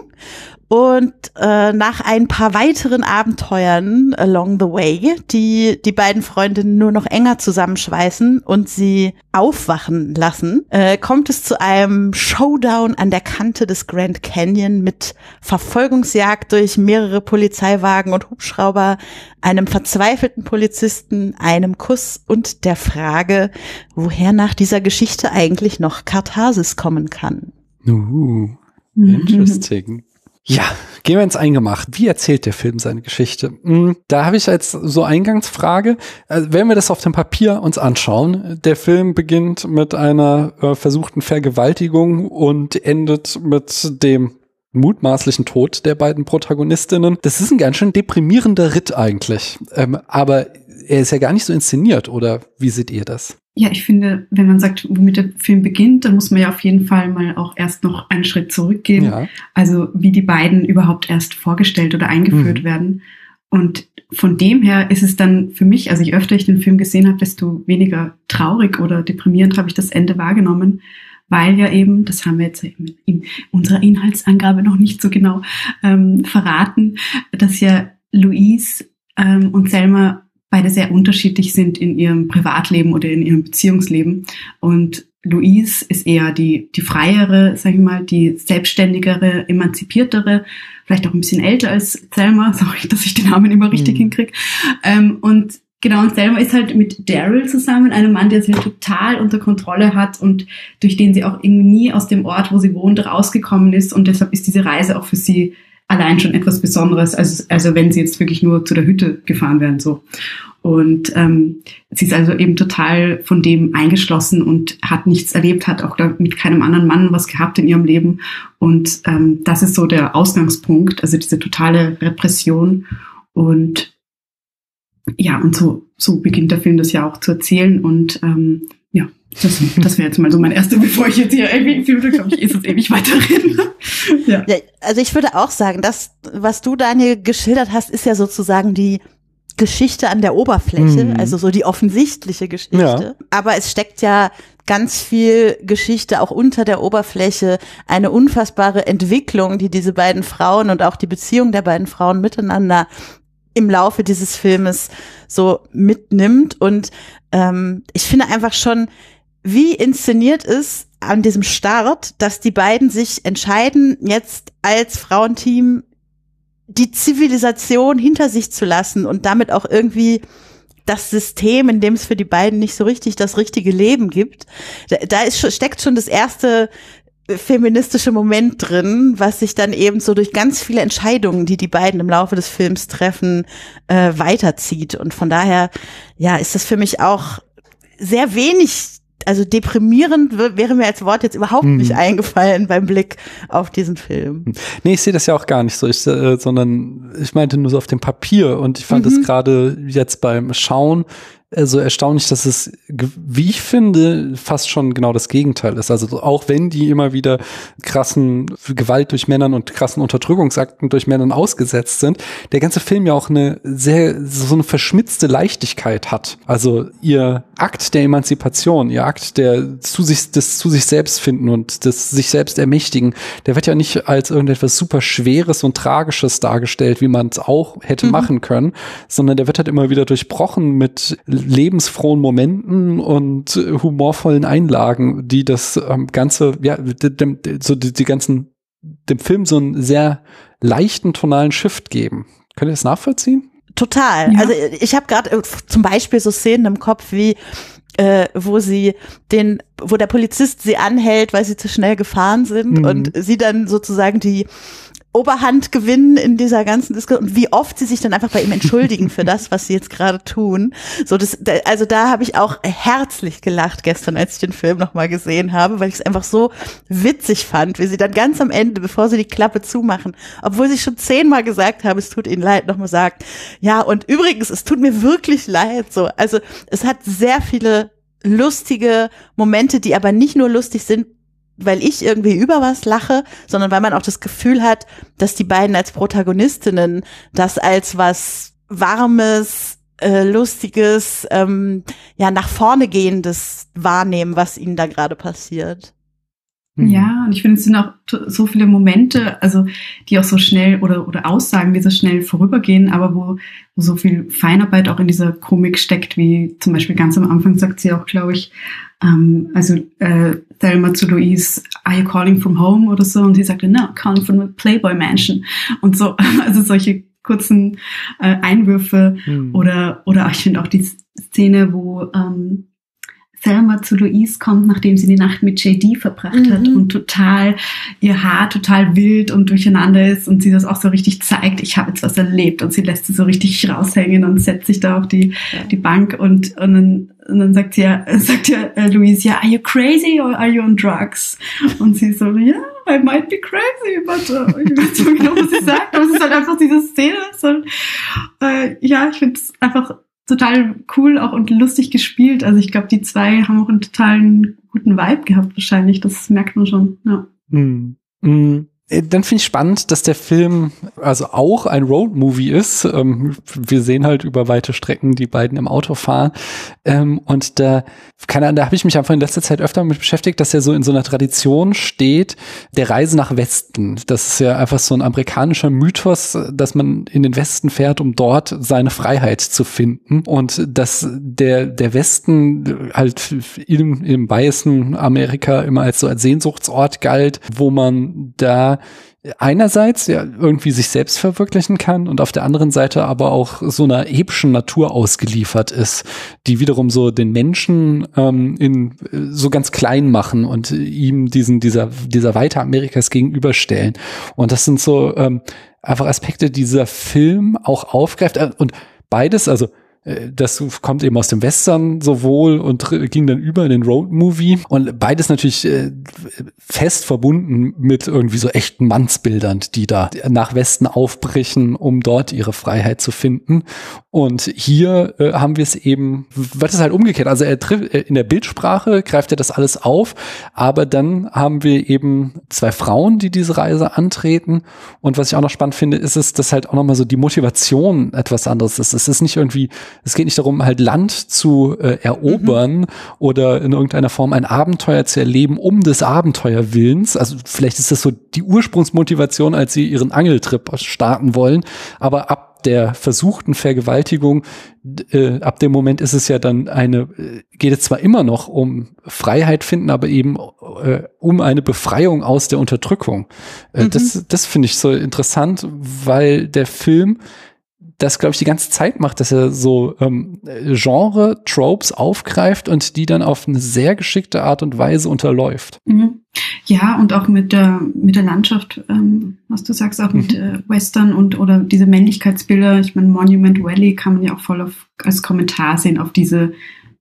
Und äh, nach ein paar weiteren Abenteuern along the way, die die beiden Freundinnen nur noch enger zusammenschweißen und sie aufwachen lassen, äh, kommt es zu einem Showdown an der Kante des Grand Canyon mit Verfolgungsjagd durch mehrere Polizeiwagen und Hubschrauber, einem verzweifelten Polizisten, einem Kuss und der Frage, woher nach dieser Geschichte eigentlich noch Katharsis kommen kann. Uh, interesting. Ja, gehen wir ins Eingemacht. Wie erzählt der Film seine Geschichte? Hm, da habe ich als so Eingangsfrage, also wenn wir das auf dem Papier uns anschauen, der Film beginnt mit einer äh, versuchten Vergewaltigung und endet mit dem mutmaßlichen Tod der beiden Protagonistinnen. Das ist ein ganz schön deprimierender Ritt eigentlich. Ähm, aber er ist ja gar nicht so inszeniert, oder wie seht ihr das? Ja, ich finde, wenn man sagt, womit der Film beginnt, dann muss man ja auf jeden Fall mal auch erst noch einen Schritt zurückgehen. Ja. Also wie die beiden überhaupt erst vorgestellt oder eingeführt mhm. werden. Und von dem her ist es dann für mich, also je öfter ich den Film gesehen habe, desto weniger traurig oder deprimierend habe ich das Ende wahrgenommen, weil ja eben, das haben wir jetzt in unserer Inhaltsangabe noch nicht so genau ähm, verraten, dass ja Louise ähm, und Selma beide sehr unterschiedlich sind in ihrem Privatleben oder in ihrem Beziehungsleben. Und Louise ist eher die, die freiere, sag ich mal, die selbstständigere, emanzipiertere, vielleicht auch ein bisschen älter als Selma. Sorry, dass ich den Namen immer richtig mhm. hinkriege. Ähm, und genau, und Selma ist halt mit Daryl zusammen, einem Mann, der sie halt total unter Kontrolle hat und durch den sie auch irgendwie nie aus dem Ort, wo sie wohnt, rausgekommen ist. Und deshalb ist diese Reise auch für sie allein schon etwas Besonderes, also, also wenn sie jetzt wirklich nur zu der Hütte gefahren werden, so. Und ähm, sie ist also eben total von dem eingeschlossen und hat nichts erlebt, hat auch mit keinem anderen Mann was gehabt in ihrem Leben. Und ähm, das ist so der Ausgangspunkt, also diese totale Repression. Und ja, und so, so beginnt der Film das ja auch zu erzählen. Und ähm, ja, das, das wäre jetzt mal so mein erster, bevor ich jetzt hier irgendwie viel glaube ich, ist es ewig weiterreden. ja. ja. Also ich würde auch sagen, das, was du, Daniel, geschildert hast, ist ja sozusagen die Geschichte an der Oberfläche, mhm. also so die offensichtliche Geschichte. Ja. Aber es steckt ja ganz viel Geschichte auch unter der Oberfläche, eine unfassbare Entwicklung, die diese beiden Frauen und auch die Beziehung der beiden Frauen miteinander im Laufe dieses Filmes so mitnimmt. Und ähm, ich finde einfach schon, wie inszeniert ist an diesem Start, dass die beiden sich entscheiden, jetzt als Frauenteam die Zivilisation hinter sich zu lassen und damit auch irgendwie das System, in dem es für die beiden nicht so richtig das richtige Leben gibt. Da, ist, steckt schon das erste feministische Moment drin, was sich dann eben so durch ganz viele Entscheidungen, die die beiden im Laufe des Films treffen, äh, weiterzieht. Und von daher, ja, ist das für mich auch sehr wenig also deprimierend wäre mir als Wort jetzt überhaupt hm. nicht eingefallen beim Blick auf diesen Film. Hm. Nee, ich sehe das ja auch gar nicht so, ich, äh, sondern ich meinte nur so auf dem Papier und ich fand es mhm. gerade jetzt beim Schauen so erstaunlich, dass es, wie ich finde, fast schon genau das Gegenteil ist. Also auch wenn die immer wieder krassen Gewalt durch Männern und krassen Unterdrückungsakten durch Männern ausgesetzt sind, der ganze Film ja auch eine sehr, so eine verschmitzte Leichtigkeit hat. Also ihr Akt der Emanzipation, ihr Akt der zu sich, des zu sich selbst finden und des sich selbst ermächtigen, der wird ja nicht als irgendetwas super Schweres und Tragisches dargestellt, wie man es auch hätte mhm. machen können, sondern der wird halt immer wieder durchbrochen mit lebensfrohen Momenten und humorvollen Einlagen, die das ähm, Ganze, ja, dem, so die, die ganzen, dem Film so einen sehr leichten tonalen Shift geben. Könnt ihr das nachvollziehen? Total. Ja. Also ich habe gerade äh, zum Beispiel so Szenen im Kopf wie äh, wo sie den, wo der Polizist sie anhält, weil sie zu schnell gefahren sind mhm. und sie dann sozusagen die Oberhand gewinnen in dieser ganzen Diskussion und wie oft sie sich dann einfach bei ihm entschuldigen für das, was sie jetzt gerade tun. So das, also da habe ich auch herzlich gelacht gestern, als ich den Film nochmal gesehen habe, weil ich es einfach so witzig fand, wie sie dann ganz am Ende, bevor sie die Klappe zumachen, obwohl sie schon zehnmal gesagt haben, es tut ihnen leid, nochmal sagt, ja und übrigens, es tut mir wirklich leid. So, also es hat sehr viele lustige Momente, die aber nicht nur lustig sind, weil ich irgendwie über was lache, sondern weil man auch das Gefühl hat, dass die beiden als Protagonistinnen das als was Warmes, äh, Lustiges, ähm, ja, nach vorne gehendes wahrnehmen, was ihnen da gerade passiert. Mhm. Ja, und ich finde, es sind auch so viele Momente, also die auch so schnell oder, oder Aussagen, die so schnell vorübergehen, aber wo, wo so viel Feinarbeit auch in dieser Komik steckt, wie zum Beispiel ganz am Anfang sagt sie auch, glaube ich, ähm, also äh, Thelma zu Louise, are you calling from home oder so? Und sie sagte, no, calling from a Playboy Mansion. Und so, also solche kurzen äh, Einwürfe mhm. oder, oder ich finde auch die Szene, wo ähm, Selma zu Louise kommt, nachdem sie die Nacht mit JD verbracht mhm. hat und total ihr Haar total wild und durcheinander ist und sie das auch so richtig zeigt, ich habe jetzt was erlebt und sie lässt sie so richtig raushängen und setzt sich da auf die, ja. die Bank und, und dann und dann sagt sie ja, sagt ja äh, Louise, ja, are you crazy or are you on drugs? Und sie so, ja, yeah, I might be crazy, but uh, ich weiß nicht genau, was sie sagt, aber es ist halt einfach diese Szene. So, äh, ja, ich finde es einfach total cool auch und lustig gespielt. Also ich glaube, die zwei haben auch einen totalen guten Vibe gehabt wahrscheinlich. Das merkt man schon. Ja. Mm. Mm. Äh, dann finde ich spannend, dass der Film also auch ein Roadmovie ist. Ähm, wir sehen halt über weite Strecken die beiden im Auto fahren. Ähm, und da, keine Ahnung, da habe ich mich einfach in letzter Zeit öfter mit beschäftigt, dass er so in so einer Tradition steht, der Reise nach Westen. Das ist ja einfach so ein amerikanischer Mythos, dass man in den Westen fährt, um dort seine Freiheit zu finden. Und dass der, der Westen halt im, im weißen Amerika immer als so als Sehnsuchtsort galt, wo man da einerseits ja irgendwie sich selbst verwirklichen kann und auf der anderen Seite aber auch so einer epischen Natur ausgeliefert ist, die wiederum so den Menschen ähm, in so ganz klein machen und ihm diesen dieser dieser Weite Amerikas gegenüberstellen. Und das sind so ähm, einfach Aspekte, die dieser Film auch aufgreift äh, und beides, also äh, das kommt eben aus dem Western sowohl und ging dann über in den Road-Movie. Und beides natürlich äh, fest verbunden mit irgendwie so echten Mannsbildern, die da nach Westen aufbrechen, um dort ihre Freiheit zu finden. Und hier äh, haben wir es eben, wird es halt umgekehrt. Also er trifft in der Bildsprache greift er das alles auf, aber dann haben wir eben zwei Frauen, die diese Reise antreten. Und was ich auch noch spannend finde, ist es, dass halt auch nochmal so die Motivation etwas anderes ist. Es ist nicht irgendwie es geht nicht darum, halt Land zu äh, erobern mhm. oder in irgendeiner Form ein Abenteuer zu erleben, um des Abenteuerwillens. Also vielleicht ist das so die Ursprungsmotivation, als sie ihren Angeltrip starten wollen. Aber ab der versuchten Vergewaltigung, äh, ab dem Moment ist es ja dann eine, äh, geht es zwar immer noch um Freiheit finden, aber eben äh, um eine Befreiung aus der Unterdrückung. Äh, mhm. Das, das finde ich so interessant, weil der Film das, glaube ich, die ganze Zeit macht, dass er so ähm, Genre-Tropes aufgreift und die dann auf eine sehr geschickte Art und Weise unterläuft. Mhm. Ja, und auch mit der, mit der Landschaft, ähm, was du sagst, auch mit mhm. äh, Western und oder diese Männlichkeitsbilder. Ich meine, Monument Valley kann man ja auch voll auf, als Kommentar sehen auf diese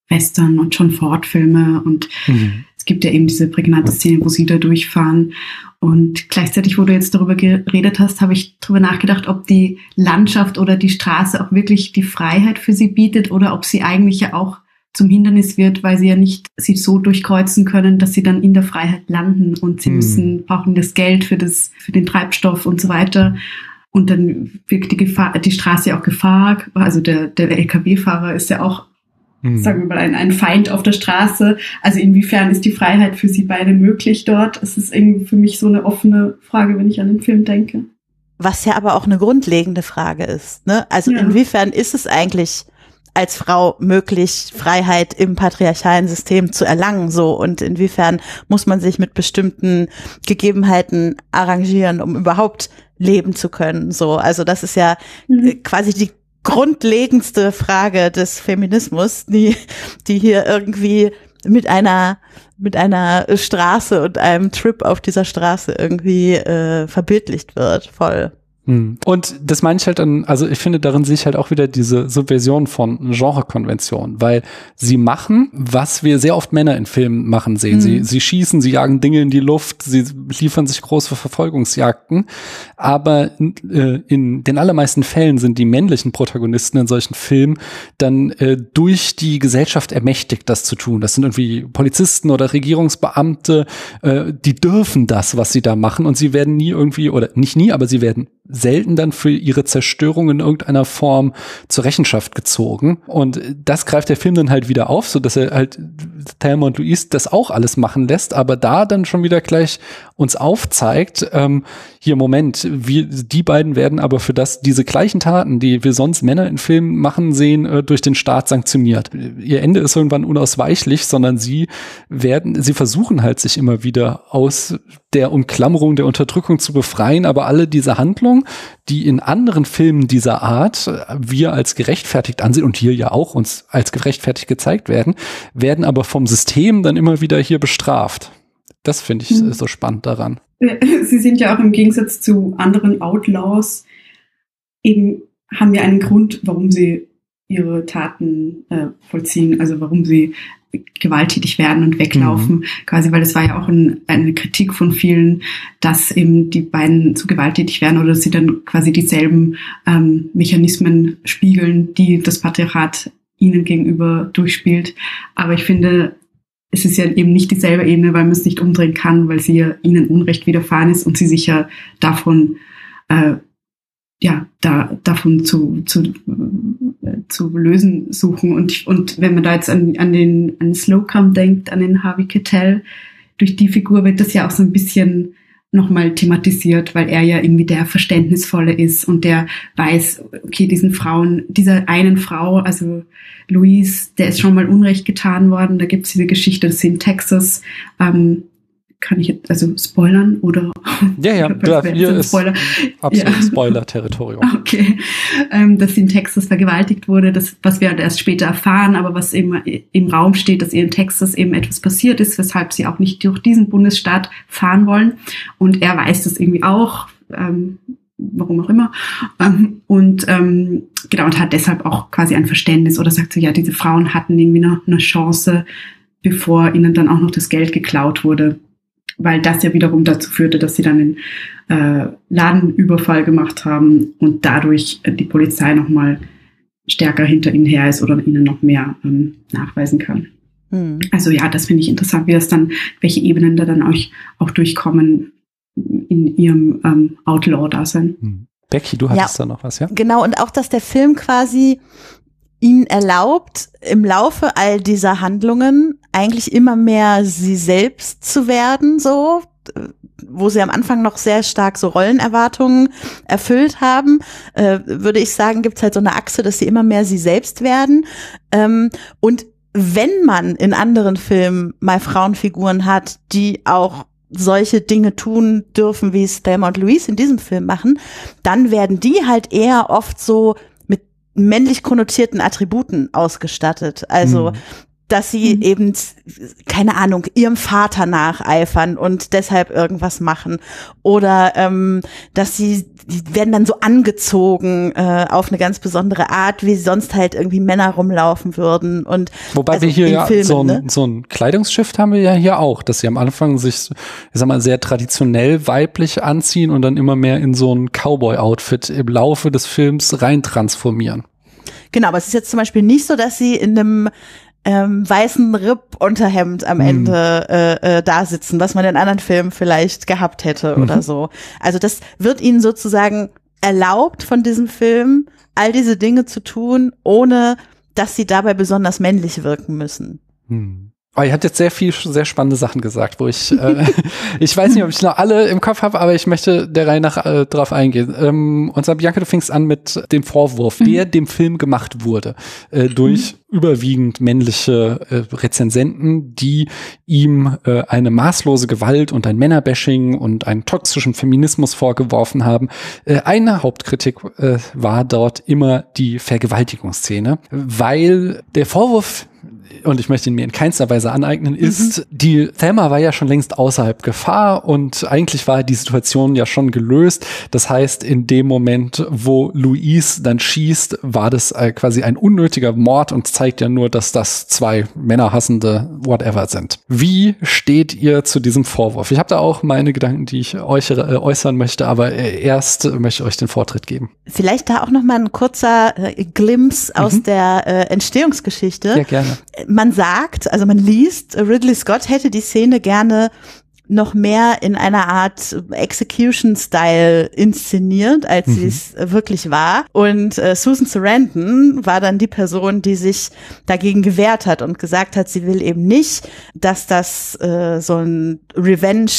Western und John Ford-Filme und mhm. Es gibt ja eben diese prägnante Szene, wo sie da durchfahren. Und gleichzeitig, wo du jetzt darüber geredet hast, habe ich darüber nachgedacht, ob die Landschaft oder die Straße auch wirklich die Freiheit für sie bietet oder ob sie eigentlich ja auch zum Hindernis wird, weil sie ja nicht sie so durchkreuzen können, dass sie dann in der Freiheit landen und sie hm. müssen, brauchen das Geld für das, für den Treibstoff und so weiter. Und dann wirkt die Gefahr, die Straße auch Gefahr. Also der, der LKW-Fahrer ist ja auch. Sagen wir mal, ein, ein Feind auf der Straße. Also inwiefern ist die Freiheit für sie beide möglich dort? Es ist irgendwie für mich so eine offene Frage, wenn ich an den Film denke. Was ja aber auch eine grundlegende Frage ist. Ne? Also ja. inwiefern ist es eigentlich als Frau möglich, Freiheit im patriarchalen System zu erlangen, so und inwiefern muss man sich mit bestimmten Gegebenheiten arrangieren, um überhaupt leben zu können, so. Also das ist ja mhm. quasi die grundlegendste Frage des Feminismus, die, die hier irgendwie mit einer mit einer Straße und einem Trip auf dieser Straße irgendwie äh, verbildlicht wird, voll. Hm. Und das meine ich halt dann, also ich finde, darin sehe ich halt auch wieder diese Subversion von Genrekonventionen, weil sie machen, was wir sehr oft Männer in Filmen machen sehen. Mhm. Sie, sie schießen, sie jagen Dinge in die Luft, sie liefern sich große Verfolgungsjagden. Aber äh, in den allermeisten Fällen sind die männlichen Protagonisten in solchen Filmen dann äh, durch die Gesellschaft ermächtigt, das zu tun. Das sind irgendwie Polizisten oder Regierungsbeamte, äh, die dürfen das, was sie da machen und sie werden nie irgendwie, oder nicht nie, aber sie werden selten dann für ihre Zerstörung in irgendeiner Form zur Rechenschaft gezogen. Und das greift der Film dann halt wieder auf, so dass er halt Thelma und Louise das auch alles machen lässt, aber da dann schon wieder gleich uns aufzeigt, ähm, hier Moment, wir, die beiden werden aber für das, diese gleichen Taten, die wir sonst Männer in Filmen machen sehen, äh, durch den Staat sanktioniert. Ihr Ende ist irgendwann unausweichlich, sondern sie werden, sie versuchen halt sich immer wieder aus der Umklammerung der Unterdrückung zu befreien, aber alle diese Handlungen, die in anderen Filmen dieser Art wir als gerechtfertigt ansehen und hier ja auch uns als gerechtfertigt gezeigt werden, werden aber vom System dann immer wieder hier bestraft. Das finde ich mhm. so spannend daran. Sie sind ja auch im Gegensatz zu anderen Outlaws eben haben wir einen Grund, warum sie ihre Taten äh, vollziehen, also warum sie gewalttätig werden und weglaufen, mhm. quasi, weil es war ja auch ein, eine Kritik von vielen, dass eben die beiden zu gewalttätig werden oder dass sie dann quasi dieselben ähm, Mechanismen spiegeln, die das Patriarchat ihnen gegenüber durchspielt. Aber ich finde, es ist ja eben nicht dieselbe Ebene, weil man es nicht umdrehen kann, weil sie ja ihnen Unrecht widerfahren ist und sie sich ja davon äh, ja, da, davon zu, zu, äh, zu lösen suchen. Und, und wenn man da jetzt an, an den an Slocum denkt, an den Harvey Keitel, durch die Figur wird das ja auch so ein bisschen nochmal thematisiert, weil er ja irgendwie der Verständnisvolle ist und der weiß, okay, diesen Frauen, dieser einen Frau, also Louise, der ist schon mal Unrecht getan worden. Da gibt es diese Geschichte, dass sie in Texas ähm, kann ich jetzt, also spoilern oder? Ja, ja, ja hier ist Spoiler. absolut Ja. Spoiler-Territorium. Okay, ähm, dass sie in Texas vergewaltigt wurde, das, was wir halt erst später erfahren, aber was eben im Raum steht, dass ihr in Texas eben etwas passiert ist, weshalb sie auch nicht durch diesen Bundesstaat fahren wollen. Und er weiß das irgendwie auch, ähm, warum auch immer. Ähm, und ähm, genau, und hat deshalb auch quasi ein Verständnis oder sagt so, ja, diese Frauen hatten irgendwie noch eine Chance, bevor ihnen dann auch noch das Geld geklaut wurde weil das ja wiederum dazu führte, dass sie dann einen äh, Ladenüberfall gemacht haben und dadurch die Polizei nochmal stärker hinter ihnen her ist oder ihnen noch mehr ähm, nachweisen kann. Hm. Also ja, das finde ich interessant, wie das dann, welche Ebenen da dann euch auch durchkommen in ihrem ähm, Outlaw-Dasein. Hm. Becky, du hattest da noch was, ja? Genau, und auch, dass der Film quasi ihnen erlaubt, im Laufe all dieser Handlungen eigentlich immer mehr sie selbst zu werden, so, wo sie am Anfang noch sehr stark so Rollenerwartungen erfüllt haben, äh, würde ich sagen, gibt es halt so eine Achse, dass sie immer mehr sie selbst werden. Ähm, und wenn man in anderen Filmen mal Frauenfiguren hat, die auch solche Dinge tun dürfen, wie es Thelma und Louise in diesem Film machen, dann werden die halt eher oft so mit männlich konnotierten Attributen ausgestattet. Also Mhm. Dass sie Mhm. eben, keine Ahnung, ihrem Vater nacheifern und deshalb irgendwas machen. Oder ähm, dass sie, die werden dann so angezogen äh, auf eine ganz besondere Art, wie sonst halt irgendwie Männer rumlaufen würden. Und Wobei Also wir hier ja Filmen, so, ein, ne? so ein Kleidungsshift haben wir ja hier auch, dass sie am Anfang sich, ich sag mal, sehr traditionell weiblich anziehen und dann immer mehr in so ein Cowboy-Outfit im Laufe des Films rein transformieren. genau, aber es ist jetzt zum Beispiel nicht so, dass sie in einem ähm, weißen Ripp-Unterhemd am Hm. Ende äh, äh, da sitzen, was man in anderen Filmen vielleicht gehabt hätte Mhm. oder so. Also das wird ihnen sozusagen erlaubt von diesem Film, all diese Dinge zu tun, ohne dass sie dabei besonders männlich wirken müssen. Hm. Aber ihr habt jetzt sehr viel, sehr spannende Sachen gesagt, wo ich, äh, ich weiß nicht, ob ich noch alle im Kopf habe, aber ich möchte der Reihe nach äh, drauf eingehen. Ähm, und zwar, Bianca, du fängst an mit dem Vorwurf, Mhm. der dem Film gemacht wurde, äh, durch überwiegend männliche äh, Rezensenten, die ihm äh, eine maßlose Gewalt und ein Männerbashing und einen toxischen Feminismus vorgeworfen haben. Äh, eine Hauptkritik äh, war dort immer die Vergewaltigungsszene, weil der Vorwurf und ich möchte ihn mir in keinster Weise aneignen, ist, die Thelma war ja schon längst außerhalb Gefahr und eigentlich war die Situation ja schon gelöst. Das heißt, in dem Moment, wo Louise dann schießt, war das äh, quasi ein unnötiger Mord und zeigt ja nur, dass das zwei männerhassende whatever sind. Wie steht ihr zu diesem Vorwurf? Ich habe da auch meine Gedanken, die ich euch äh, äußern möchte, aber äh, erst möchte ich euch den Vortritt geben. Vielleicht da auch noch mal ein kurzer äh, Glimpse aus der äh, Entstehungsgeschichte. Ja, gerne. Man sagt, also man liest, Ridley Scott hätte die Szene gerne noch mehr in einer Art Execution-Style inszeniert, als Mhm. sie es wirklich war. Und äh, Susan Sarandon war dann die Person, die sich dagegen gewehrt hat und gesagt hat, sie will eben nicht, dass das äh, so ein Revenge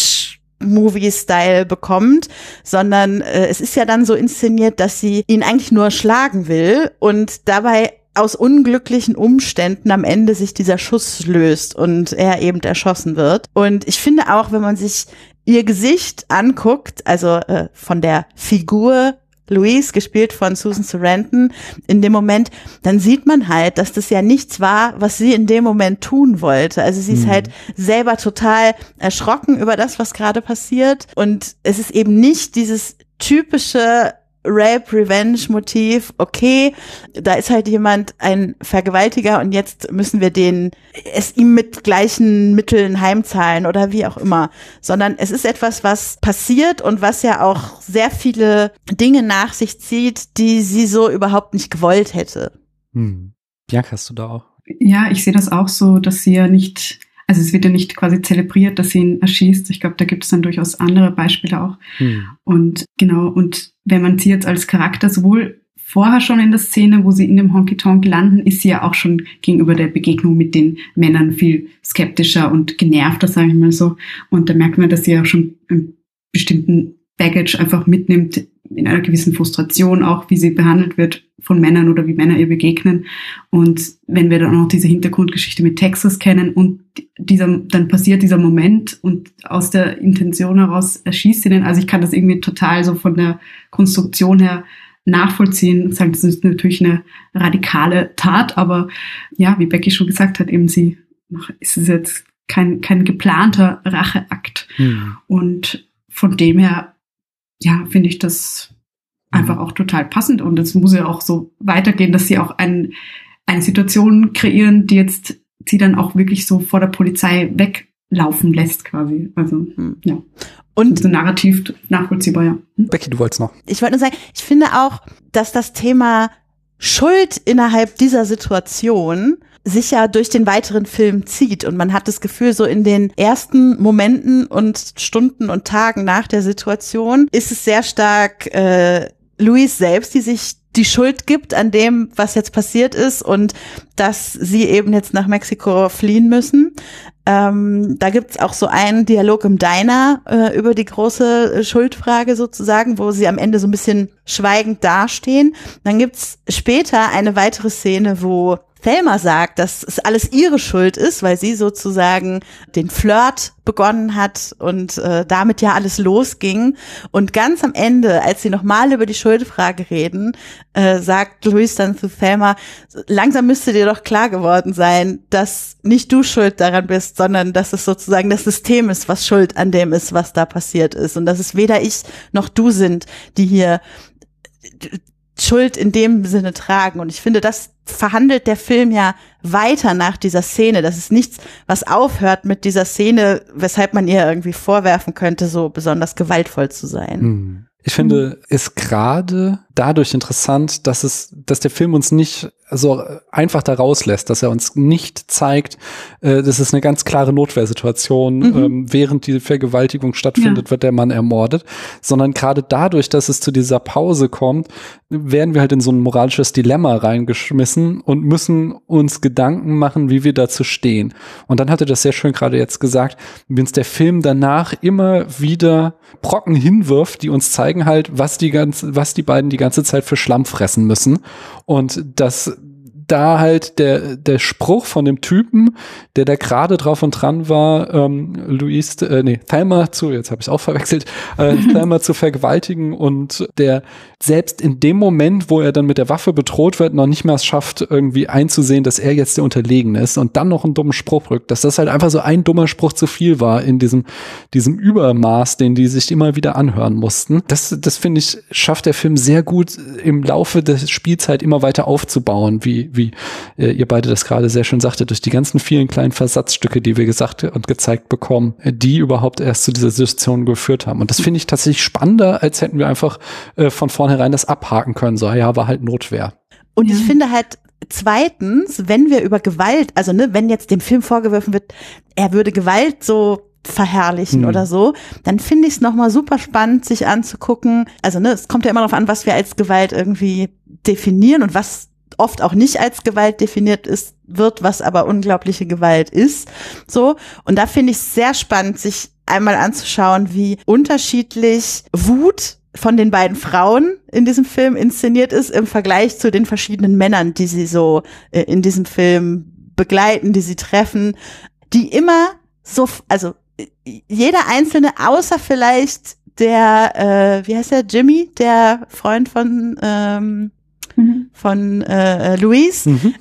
Movie-Style bekommt, sondern äh, es ist ja dann so inszeniert, dass sie ihn eigentlich nur schlagen will und dabei aus unglücklichen Umständen am Ende sich dieser Schuss löst und er eben erschossen wird. Und ich finde auch, wenn man sich ihr Gesicht anguckt, also äh, von der Figur Louise, gespielt von Susan Sarandon, in dem Moment, dann sieht man halt, dass das ja nichts war, was sie in dem Moment tun wollte. Also sie ist Mhm. halt selber total erschrocken über das, was gerade passiert. Und es ist eben nicht dieses typische Rape-Revenge-Motiv, okay, da ist halt jemand ein Vergewaltiger und jetzt müssen wir den, es ihm mit gleichen Mitteln heimzahlen oder wie auch immer, sondern es ist etwas, was passiert und was ja auch sehr viele Dinge nach sich zieht, die sie so überhaupt nicht gewollt hätte. Hm. Bianca, hast du da auch? Ja, ich sehe das auch so, dass sie ja nicht, also es wird ja nicht quasi zelebriert, dass sie ihn erschießt. Ich glaube, da gibt es dann durchaus andere Beispiele auch. Hm. Und genau, und wenn man sie jetzt als Charakter sowohl vorher schon in der Szene, wo sie in dem Honky Tonk landen, ist sie ja auch schon gegenüber der Begegnung mit den Männern viel skeptischer und genervter, sage ich mal so. Und da merkt man, dass sie ja schon einen bestimmten Baggage einfach mitnimmt in einer gewissen Frustration auch, wie sie behandelt wird von Männern oder wie Männer ihr begegnen. Und wenn wir dann auch diese Hintergrundgeschichte mit Texas kennen und dieser, dann passiert dieser Moment und aus der Intention heraus erschießt sie den. Also ich kann das irgendwie total so von der Konstruktion her nachvollziehen und sagen, das ist natürlich eine radikale Tat, aber ja, wie Becky schon gesagt hat, eben sie ist es jetzt kein, kein geplanter Racheakt. Mhm. Und von dem her, ja, finde ich das einfach auch total passend und es muss ja auch so weitergehen, dass sie auch ein, eine Situation kreieren, die jetzt sie dann auch wirklich so vor der Polizei weglaufen lässt quasi. Also, hm. ja. Und so narrativ nachvollziehbar, ja. Hm? Becky, du wolltest noch. Ich wollte nur sagen, ich finde auch, dass das Thema Schuld innerhalb dieser Situation sich ja durch den weiteren Film zieht und man hat das Gefühl, so in den ersten Momenten und Stunden und Tagen nach der Situation ist es sehr stark äh, Louise selbst, die sich die Schuld gibt an dem, was jetzt passiert ist und dass sie eben jetzt nach Mexiko fliehen müssen. Ähm, da gibt's auch so einen Dialog im Diner äh, über die große äh, Schuldfrage sozusagen, wo sie am Ende so ein bisschen schweigend dastehen. Dann gibt's später eine weitere Szene, wo Thelma sagt, dass es alles ihre Schuld ist, weil sie sozusagen den Flirt begonnen hat und äh, damit ja alles losging. Und ganz am Ende, als sie nochmal über die Schuldfrage reden, äh, sagt Louise dann zu Thelma, langsam müsste dir doch klar geworden sein, dass nicht du schuld daran bist, sondern dass es sozusagen das System ist, was schuld an dem ist, was da passiert ist. Und dass es weder ich noch du sind, die hier Schuld in dem Sinne tragen. Und ich finde, das verhandelt der Film ja weiter nach dieser Szene. Das ist nichts, was aufhört mit dieser Szene, weshalb man ihr irgendwie vorwerfen könnte, so besonders gewaltvoll zu sein. Hm. Ich finde, ist gerade dadurch interessant, dass es, dass der Film uns nicht so einfach da rauslässt, dass er uns nicht zeigt, äh, das ist eine ganz klare Notwehrsituation, mhm. ähm, während die Vergewaltigung stattfindet, ja. wird der Mann ermordet, sondern gerade dadurch, dass es zu dieser Pause kommt, werden wir halt in so ein moralisches Dilemma reingeschmissen und müssen uns Gedanken machen, wie wir dazu stehen. Und dann hat er das sehr schön gerade jetzt gesagt, wie uns der Film danach immer wieder Brocken hinwirft, die uns zeigen halt, was die ganze, was die beiden die ganze Zeit für Schlamm fressen müssen. Und das da halt der, der Spruch von dem Typen, der da gerade drauf und dran war, ähm, Luis, äh, nee, Thelma zu, jetzt habe ich auch verwechselt, äh, Thelma zu vergewaltigen und der selbst in dem Moment, wo er dann mit der Waffe bedroht wird, noch nicht mehr es schafft, irgendwie einzusehen, dass er jetzt der Unterlegen ist und dann noch einen dummen Spruch rückt, dass das halt einfach so ein dummer Spruch zu viel war in diesem, diesem Übermaß, den die sich immer wieder anhören mussten. Das, das finde ich, schafft der Film sehr gut im Laufe der Spielzeit immer weiter aufzubauen, wie, wie wie äh, ihr beide das gerade sehr schön sagte, durch die ganzen vielen kleinen Versatzstücke, die wir gesagt und gezeigt bekommen, die überhaupt erst zu dieser Situation geführt haben. Und das finde ich tatsächlich spannender, als hätten wir einfach äh, von vornherein das abhaken können. So, ja, war halt Notwehr. Und ja. ich finde halt, zweitens, wenn wir über Gewalt, also ne, wenn jetzt dem Film vorgeworfen wird, er würde Gewalt so verherrlichen hm. oder so, dann finde ich es nochmal super spannend, sich anzugucken. Also ne, es kommt ja immer darauf an, was wir als Gewalt irgendwie definieren und was oft auch nicht als Gewalt definiert ist, wird, was aber unglaubliche Gewalt ist. So. Und da finde ich es sehr spannend, sich einmal anzuschauen, wie unterschiedlich Wut von den beiden Frauen in diesem Film inszeniert ist im Vergleich zu den verschiedenen Männern, die sie so äh, in diesem Film begleiten, die sie treffen, die immer so, also jeder einzelne, außer vielleicht der, äh, wie heißt der, Jimmy, der Freund von ähm, mhm. von äh, Luis. Mhm.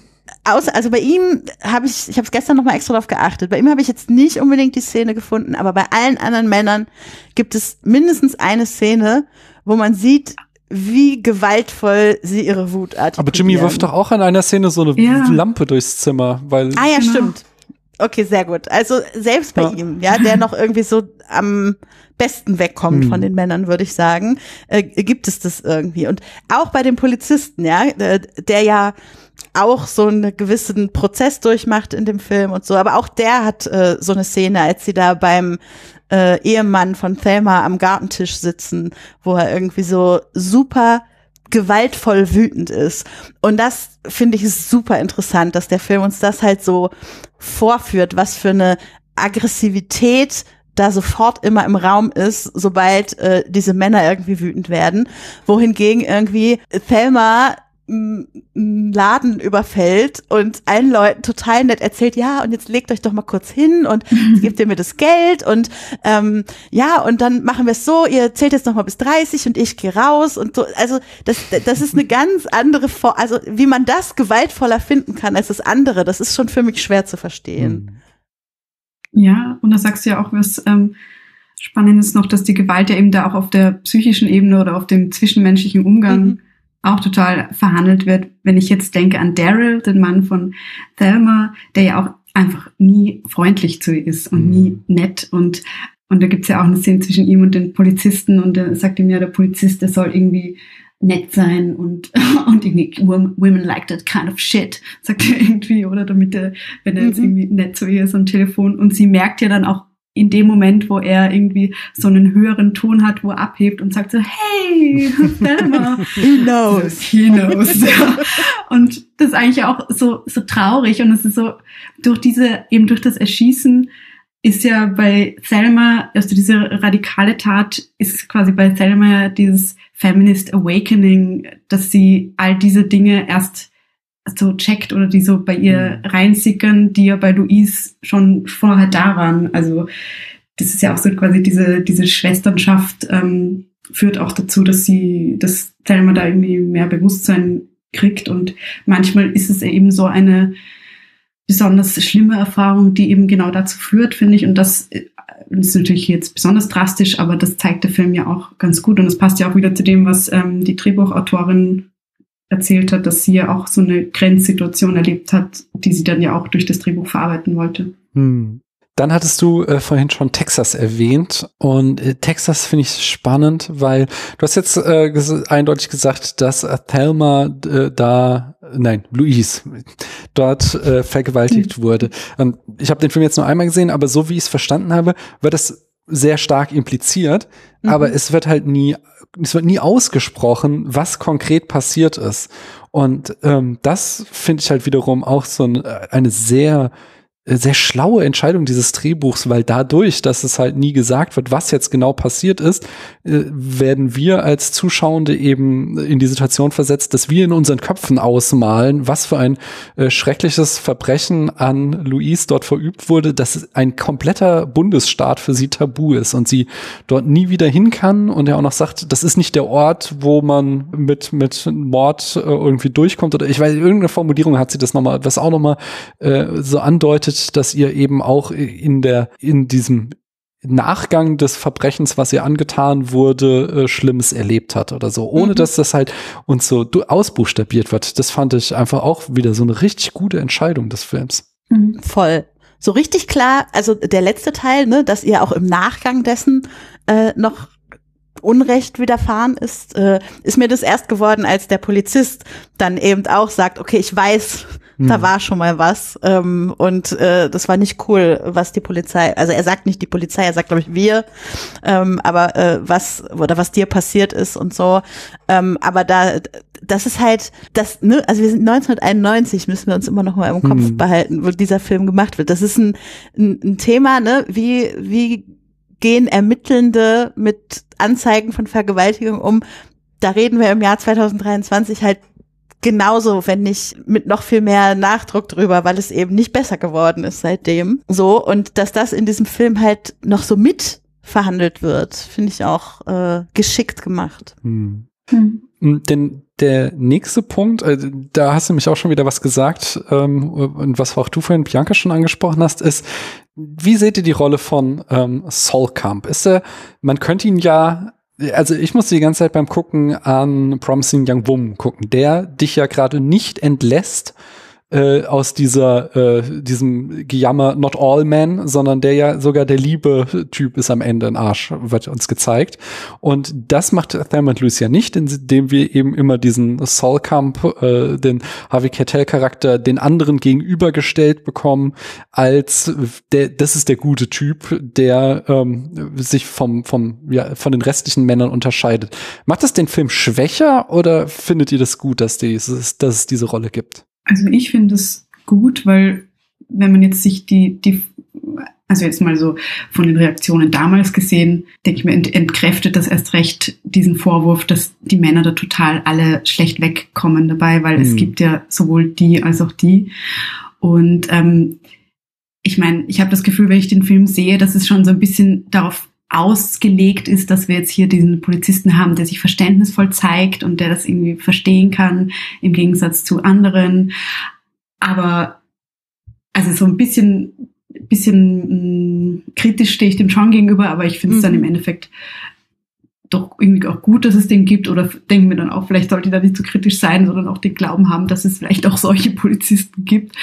Außer, also bei ihm habe ich, ich habe es gestern noch mal extra drauf geachtet. Bei ihm habe ich jetzt nicht unbedingt die Szene gefunden, aber bei allen anderen Männern gibt es mindestens eine Szene, wo man sieht, wie gewaltvoll sie ihre Wut artikulieren. Aber Jimmy wirft doch auch in einer Szene so eine ja. Lampe durchs Zimmer, weil. Ah ja, genau. stimmt. Okay, sehr gut. Also selbst bei ja. ihm, ja, der noch irgendwie so am besten wegkommt hm. von den Männern, würde ich sagen, äh, gibt es das irgendwie. Und auch bei dem Polizisten, ja, der, der ja auch so einen gewissen Prozess durchmacht in dem Film und so, aber auch der hat äh, so eine Szene, als sie da beim äh, Ehemann von Thelma am Gartentisch sitzen, wo er irgendwie so super gewaltvoll wütend ist. Und das finde ich super interessant, dass der Film uns das halt so vorführt, was für eine Aggressivität da sofort immer im Raum ist, sobald äh, diese Männer irgendwie wütend werden. Wohingegen irgendwie Thelma Laden überfällt und allen Leuten total nett erzählt, ja, und jetzt legt euch doch mal kurz hin und gebt ihr mir das Geld und ähm, ja, und dann machen wir es so, ihr zählt jetzt noch mal bis 30 und ich gehe raus und so. Also das, das ist eine ganz andere, Vor also wie man das gewaltvoller finden kann als das andere, das ist schon für mich schwer zu verstehen. Ja, und da sagst du ja auch was ähm, Spannendes noch, dass die Gewalt ja eben da auch auf der psychischen Ebene oder auf dem zwischenmenschlichen Umgang mhm auch total verhandelt wird. Wenn ich jetzt denke an Daryl, den Mann von Thelma, der ja auch einfach nie freundlich zu ihr ist und mhm. nie nett und und da gibt's ja auch eine Szene zwischen ihm und den Polizisten und er sagt ihm ja, der Polizist, der soll irgendwie nett sein und, und irgendwie women like that kind of shit, sagt er irgendwie, oder damit er, wenn er jetzt mhm. irgendwie nett zu ihr ist am Telefon und sie merkt ja dann auch in dem Moment, wo er irgendwie so einen höheren Ton hat, wo er abhebt und sagt so, hey, Thelma. He knows. He knows. ja. Und das ist eigentlich auch so, so traurig und es ist so, durch diese, eben durch das Erschießen ist ja bei Thelma, also diese radikale Tat ist quasi bei Thelma dieses Feminist Awakening, dass sie all diese Dinge erst so checkt oder die so bei ihr mhm. reinsickern, die ja bei Louise schon vorher da waren. Also das ist ja auch so quasi diese, diese Schwesternschaft ähm, führt auch dazu, dass sie, dass Thelma da irgendwie mehr Bewusstsein kriegt und manchmal ist es eben so eine besonders schlimme Erfahrung, die eben genau dazu führt, finde ich. Und das, das äh, ist natürlich jetzt besonders drastisch, aber das zeigt der Film ja auch ganz gut. Und es passt ja auch wieder zu dem, was ähm, die Drehbuchautorin erzählt hat, dass sie ja auch so eine Grenzsituation erlebt hat, die sie dann ja auch durch das Drehbuch verarbeiten wollte. Hm. Dann hattest du äh, vorhin schon Texas erwähnt und äh, Texas finde ich spannend, weil du hast jetzt äh, ges eindeutig gesagt, dass Thelma äh, da, nein, Louise dort äh, vergewaltigt mhm. wurde. Und ich habe den Film jetzt nur einmal gesehen, aber so wie ich es verstanden habe, wird das sehr stark impliziert, mhm. aber es wird halt nie es wird nie ausgesprochen, was konkret passiert ist. Und ähm, das finde ich halt wiederum auch so ein, äh, eine sehr sehr schlaue Entscheidung dieses Drehbuchs, weil dadurch, dass es halt nie gesagt wird, was jetzt genau passiert ist, äh, werden wir als Zuschauende eben in die Situation versetzt, dass wir in unseren Köpfen ausmalen, was für ein äh, schreckliches Verbrechen an Louise dort verübt wurde, dass ein kompletter Bundesstaat für sie tabu ist und sie dort nie wieder hin kann und er auch noch sagt, das ist nicht der Ort, wo man mit mit Mord irgendwie durchkommt oder ich weiß irgendeine Formulierung hat sie das nochmal, was auch nochmal äh, so andeutet dass ihr eben auch in der, in diesem Nachgang des Verbrechens, was ihr angetan wurde, äh, Schlimmes erlebt hat oder so, ohne mhm. dass das halt uns so ausbuchstabiert wird. Das fand ich einfach auch wieder so eine richtig gute Entscheidung des Films. Mhm. Voll. So richtig klar, also der letzte Teil, ne, dass ihr auch im Nachgang dessen äh, noch Unrecht widerfahren ist, äh, ist mir das erst geworden, als der Polizist dann eben auch sagt, okay, ich weiß, da hm. war schon mal was. Ähm, und äh, das war nicht cool, was die Polizei, also er sagt nicht die Polizei, er sagt, glaube ich, wir, ähm, aber äh, was oder was dir passiert ist und so. Ähm, aber da, das ist halt, das, ne, also wir sind 1991, müssen wir uns immer noch mal im Kopf hm. behalten, wo dieser Film gemacht wird. Das ist ein, ein, ein Thema, ne, wie, wie gehen Ermittelnde mit Anzeigen von Vergewaltigung um? Da reden wir im Jahr 2023 halt genauso, wenn nicht mit noch viel mehr Nachdruck drüber, weil es eben nicht besser geworden ist seitdem. So, und dass das in diesem Film halt noch so mit verhandelt wird, finde ich auch äh, geschickt gemacht. Hm. Hm. Denn der nächste Punkt, äh, da hast du mich auch schon wieder was gesagt, ähm, und was auch du vorhin Bianca schon angesprochen hast, ist, wie seht ihr die Rolle von ähm, Sol Camp? Ist er, man könnte ihn ja also ich musste die ganze Zeit beim Gucken an Promising Young Woman gucken, der dich ja gerade nicht entlässt äh, aus dieser äh, diesem Gejammer Not All Men, sondern der ja sogar der liebe Typ ist am Ende ein Arsch, wird uns gezeigt. Und das macht Thelma Lucia nicht, indem wir eben immer diesen Saul Camp, äh, den Harvey Keitel Charakter, den anderen gegenübergestellt bekommen, als der, das ist der gute Typ, der ähm, sich vom vom ja von den restlichen Männern unterscheidet. Macht das den Film schwächer oder findet ihr das gut, dass, dieses, dass es diese Rolle gibt? Also ich finde es gut, weil wenn man jetzt sich die, die also jetzt mal so von den Reaktionen damals gesehen, denke ich mir, ent entkräftet das erst recht diesen Vorwurf, dass die Männer da total alle schlecht wegkommen dabei, weil mhm. es gibt ja sowohl die als auch die. Und ähm, ich meine, ich habe das Gefühl, wenn ich den Film sehe, dass es schon so ein bisschen darauf ausgelegt ist, dass wir jetzt hier diesen Polizisten haben, der sich verständnisvoll zeigt und der das irgendwie verstehen kann, im Gegensatz zu anderen. Aber also so ein bisschen bisschen mh, mm, kritisch stehe ich dem schon gegenüber, aber ich finde es mhm. dann im Endeffekt doch irgendwie auch gut, dass es den gibt oder denke mir dann auch, vielleicht sollte da nicht zu so kritisch sein, sondern auch den Glauben haben, dass es vielleicht auch solche Polizisten gibt.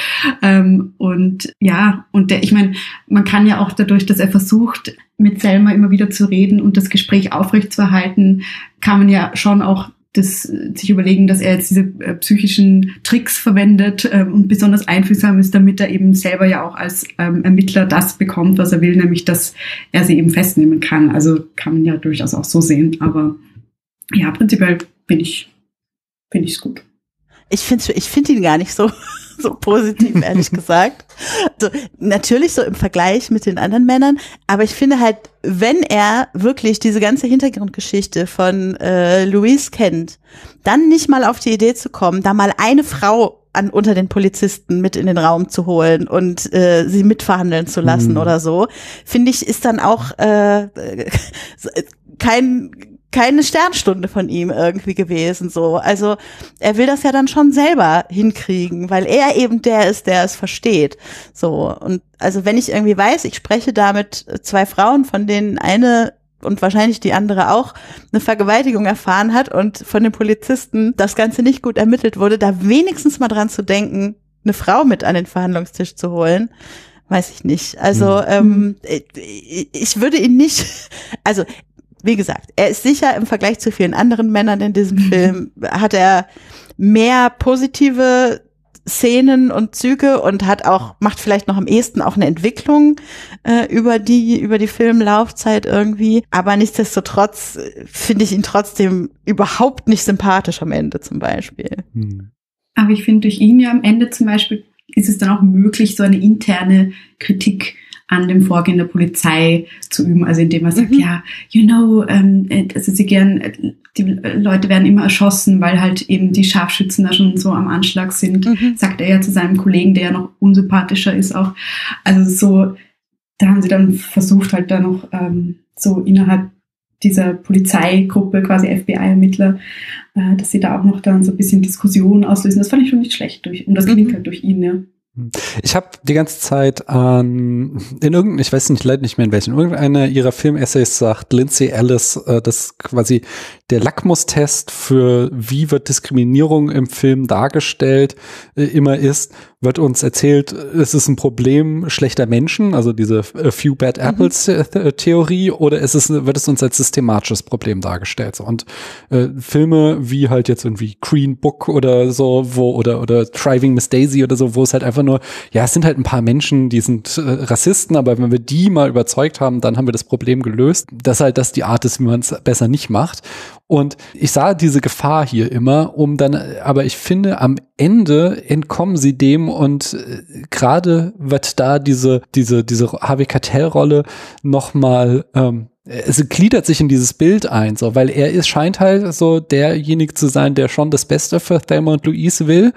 Ähm, und ja, und der, ich meine, man kann ja auch dadurch, dass er versucht, mit Selma immer wieder zu reden und das Gespräch aufrechtzuerhalten, kann man ja schon auch das, sich überlegen, dass er jetzt diese äh, psychischen Tricks verwendet ähm, und besonders einfühlsam ist, damit er eben selber ja auch als ähm, Ermittler das bekommt, was er will, nämlich dass er sie eben festnehmen kann. Also kann man ja durchaus auch so sehen. Aber ja, prinzipiell finde ich es gut. Ich finde ich finde ihn gar nicht so so positiv, ehrlich gesagt. So, natürlich so im Vergleich mit den anderen Männern, aber ich finde halt, wenn er wirklich diese ganze Hintergrundgeschichte von äh, Louise kennt, dann nicht mal auf die Idee zu kommen, da mal eine Frau an, unter den Polizisten mit in den Raum zu holen und äh, sie mitverhandeln zu lassen mhm. oder so, finde ich, ist dann auch äh, kein keine Sternstunde von ihm irgendwie gewesen, so. Also, er will das ja dann schon selber hinkriegen, weil er eben der ist, der es versteht, so. Und also, wenn ich irgendwie weiß, ich spreche da mit zwei Frauen, von denen eine und wahrscheinlich die andere auch eine Vergewaltigung erfahren hat und von den Polizisten das Ganze nicht gut ermittelt wurde, da wenigstens mal dran zu denken, eine Frau mit an den Verhandlungstisch zu holen, weiß ich nicht. Also hm. ähm, ich würde ihn nicht, also wie gesagt, er ist sicher im Vergleich zu vielen anderen Männern in diesem Film, hat er mehr positive Szenen und Züge und hat auch, macht vielleicht noch am ehesten auch eine Entwicklung äh, über die, über die Filmlaufzeit irgendwie. Aber nichtsdestotrotz äh, finde ich ihn trotzdem überhaupt nicht sympathisch am Ende zum Beispiel. Hm. Aber ich finde durch ihn ja am Ende zum Beispiel ist es dann auch möglich, so eine interne Kritik an dem Vorgehen der Polizei zu üben, also indem er sagt, mhm. ja, you know, ähm, also sie gern, die Leute werden immer erschossen, weil halt eben die Scharfschützen da schon so am Anschlag sind, mhm. sagt er ja zu seinem Kollegen, der ja noch unsympathischer ist auch. Also so, da haben sie dann versucht halt da noch ähm, so innerhalb dieser Polizeigruppe, quasi FBI-Ermittler, äh, dass sie da auch noch dann so ein bisschen Diskussion auslösen. Das fand ich schon nicht schlecht durch, und das klingt mhm. halt durch ihn, ja. Ich habe die ganze Zeit an, in irgendeinem, ich weiß nicht, leider nicht mehr in welchen, irgendeiner ihrer Filmessays sagt Lindsay Ellis, äh, dass quasi der Lackmustest für wie wird Diskriminierung im Film dargestellt äh, immer ist, wird uns erzählt, es ist ein Problem schlechter Menschen, also diese äh, Few Bad mhm. Apples mhm. Theorie, oder ist es, wird es uns als systematisches Problem dargestellt? Und äh, Filme wie halt jetzt irgendwie Green Book oder so, wo, oder, oder Driving Miss Daisy oder so, wo es halt einfach nur, ja, es sind halt ein paar Menschen, die sind äh, Rassisten, aber wenn wir die mal überzeugt haben, dann haben wir das Problem gelöst. Das halt das die Art ist, wie man es besser nicht macht. Und ich sah diese Gefahr hier immer, um dann, aber ich finde, am Ende entkommen sie dem und äh, gerade wird da diese, diese, diese Harvey Keitel-Rolle nochmal ähm, es gliedert sich in dieses Bild ein, so, weil er ist, scheint halt so derjenige zu sein, der schon das Beste für Thelma und Louise will.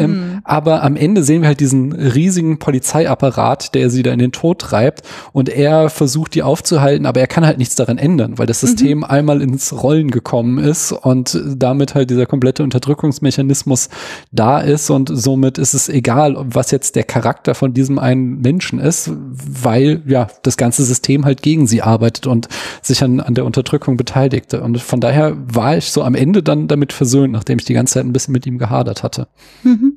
Ähm, mhm. Aber am Ende sehen wir halt diesen riesigen Polizeiapparat, der sie da in den Tod treibt und er versucht, die aufzuhalten, aber er kann halt nichts daran ändern, weil das System mhm. einmal ins Rollen gekommen ist und damit halt dieser komplette Unterdrückungsmechanismus da ist und somit ist es egal, was jetzt der Charakter von diesem einen Menschen ist, weil ja das ganze System halt gegen sie arbeitet und sich an, an der Unterdrückung beteiligte. Und von daher war ich so am Ende dann damit versöhnt, nachdem ich die ganze Zeit ein bisschen mit ihm gehadert hatte. Mhm.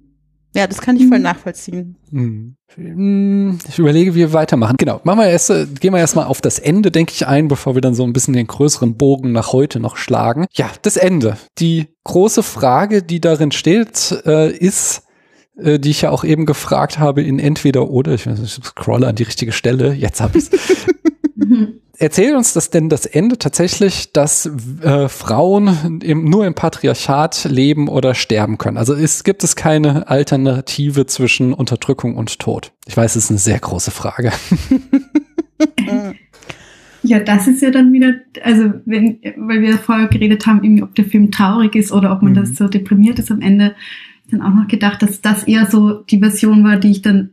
Ja, das kann ich voll mhm. nachvollziehen. Mhm. Hm, ich überlege, wie wir weitermachen. Genau, machen wir erst, gehen wir erstmal auf das Ende, denke ich, ein, bevor wir dann so ein bisschen den größeren Bogen nach heute noch schlagen. Ja, das Ende. Die große Frage, die darin steht, äh, ist, äh, die ich ja auch eben gefragt habe in entweder oder, ich, ich scrolle an die richtige Stelle, jetzt habe ich Mhm. Erzählt uns das denn das Ende tatsächlich, dass äh, Frauen im, nur im Patriarchat leben oder sterben können? Also ist, gibt es keine Alternative zwischen Unterdrückung und Tod? Ich weiß, es ist eine sehr große Frage. Ja, das ist ja dann wieder, also wenn, weil wir vorher geredet haben, irgendwie, ob der Film traurig ist oder ob man mhm. das so deprimiert ist am Ende, dann auch noch gedacht, dass das eher so die Version war, die ich dann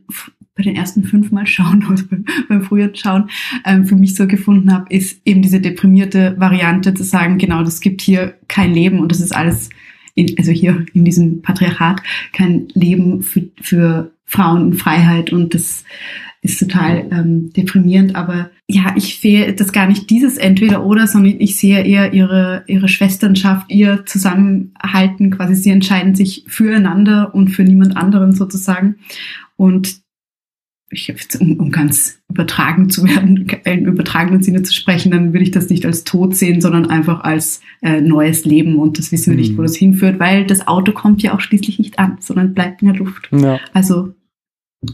bei den ersten fünf Mal schauen oder beim, beim früheren Schauen ähm, für mich so gefunden habe, ist eben diese deprimierte Variante zu sagen, genau, das gibt hier kein Leben und das ist alles, in, also hier in diesem Patriarchat, kein Leben für, für Frauen in Freiheit und das ist total ähm, deprimierend. Aber ja, ich sehe das gar nicht dieses Entweder-Oder, sondern ich sehe eher ihre, ihre Schwesternschaft, ihr Zusammenhalten, quasi sie entscheiden sich füreinander und für niemand anderen sozusagen. Und ich, um, um ganz übertragen zu werden, im übertragenen Sinne zu sprechen, dann würde ich das nicht als Tod sehen, sondern einfach als äh, neues Leben und das wissen wir nicht, wo mhm. das hinführt, weil das Auto kommt ja auch schließlich nicht an, sondern bleibt in der Luft. Ja. Also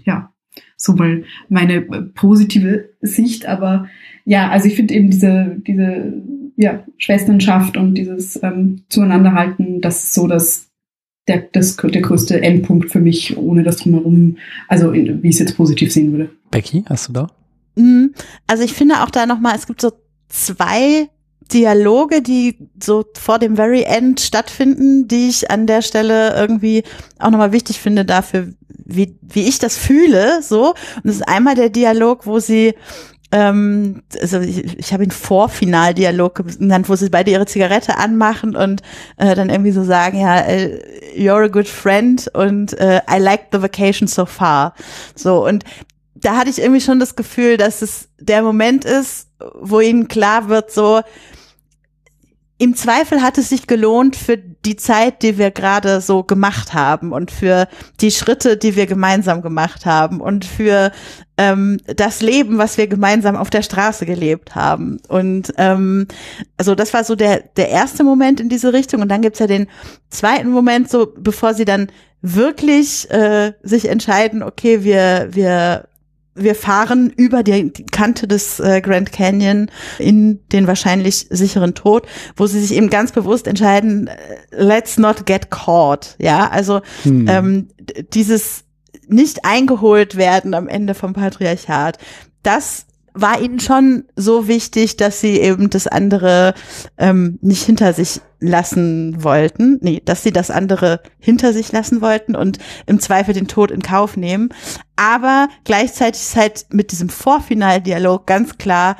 ja, so mal meine äh, positive Sicht, aber ja, also ich finde eben diese, diese ja, Schwesternschaft und dieses ähm, Zueinanderhalten, das ist so das, der, das, der größte Endpunkt für mich, ohne das drumherum, also in, wie ich es jetzt positiv sehen würde. Becky, hast du da? Mhm. Also ich finde auch da nochmal, es gibt so zwei Dialoge, die so vor dem Very End stattfinden, die ich an der Stelle irgendwie auch nochmal wichtig finde dafür, wie, wie ich das fühle, so. Und das ist einmal der Dialog, wo sie ähm, also ich, ich habe ihn Vorfinaldialog genannt, wo sie beide ihre Zigarette anmachen und äh, dann irgendwie so sagen, ja, äh, you're a good friend und äh, I like the vacation so far. So und da hatte ich irgendwie schon das Gefühl, dass es der Moment ist, wo ihnen klar wird, so im Zweifel hat es sich gelohnt für die Zeit, die wir gerade so gemacht haben und für die Schritte, die wir gemeinsam gemacht haben und für ähm, das Leben, was wir gemeinsam auf der Straße gelebt haben. Und ähm, also das war so der, der erste Moment in diese Richtung. Und dann gibt's ja den zweiten Moment, so bevor sie dann wirklich äh, sich entscheiden, okay, wir, wir wir fahren über die, Kante des äh, Grand Canyon in den wahrscheinlich sicheren Tod, wo sie sich eben ganz bewusst entscheiden, äh, let's not get caught. Ja, also hm. ähm, dieses nicht eingeholt werden am Ende vom Patriarchat. Das war ihnen schon so wichtig, dass sie eben das andere ähm, nicht hinter sich lassen wollten. Nee, dass sie das andere hinter sich lassen wollten und im Zweifel den Tod in Kauf nehmen. Aber gleichzeitig ist halt mit diesem Vorfinaldialog ganz klar,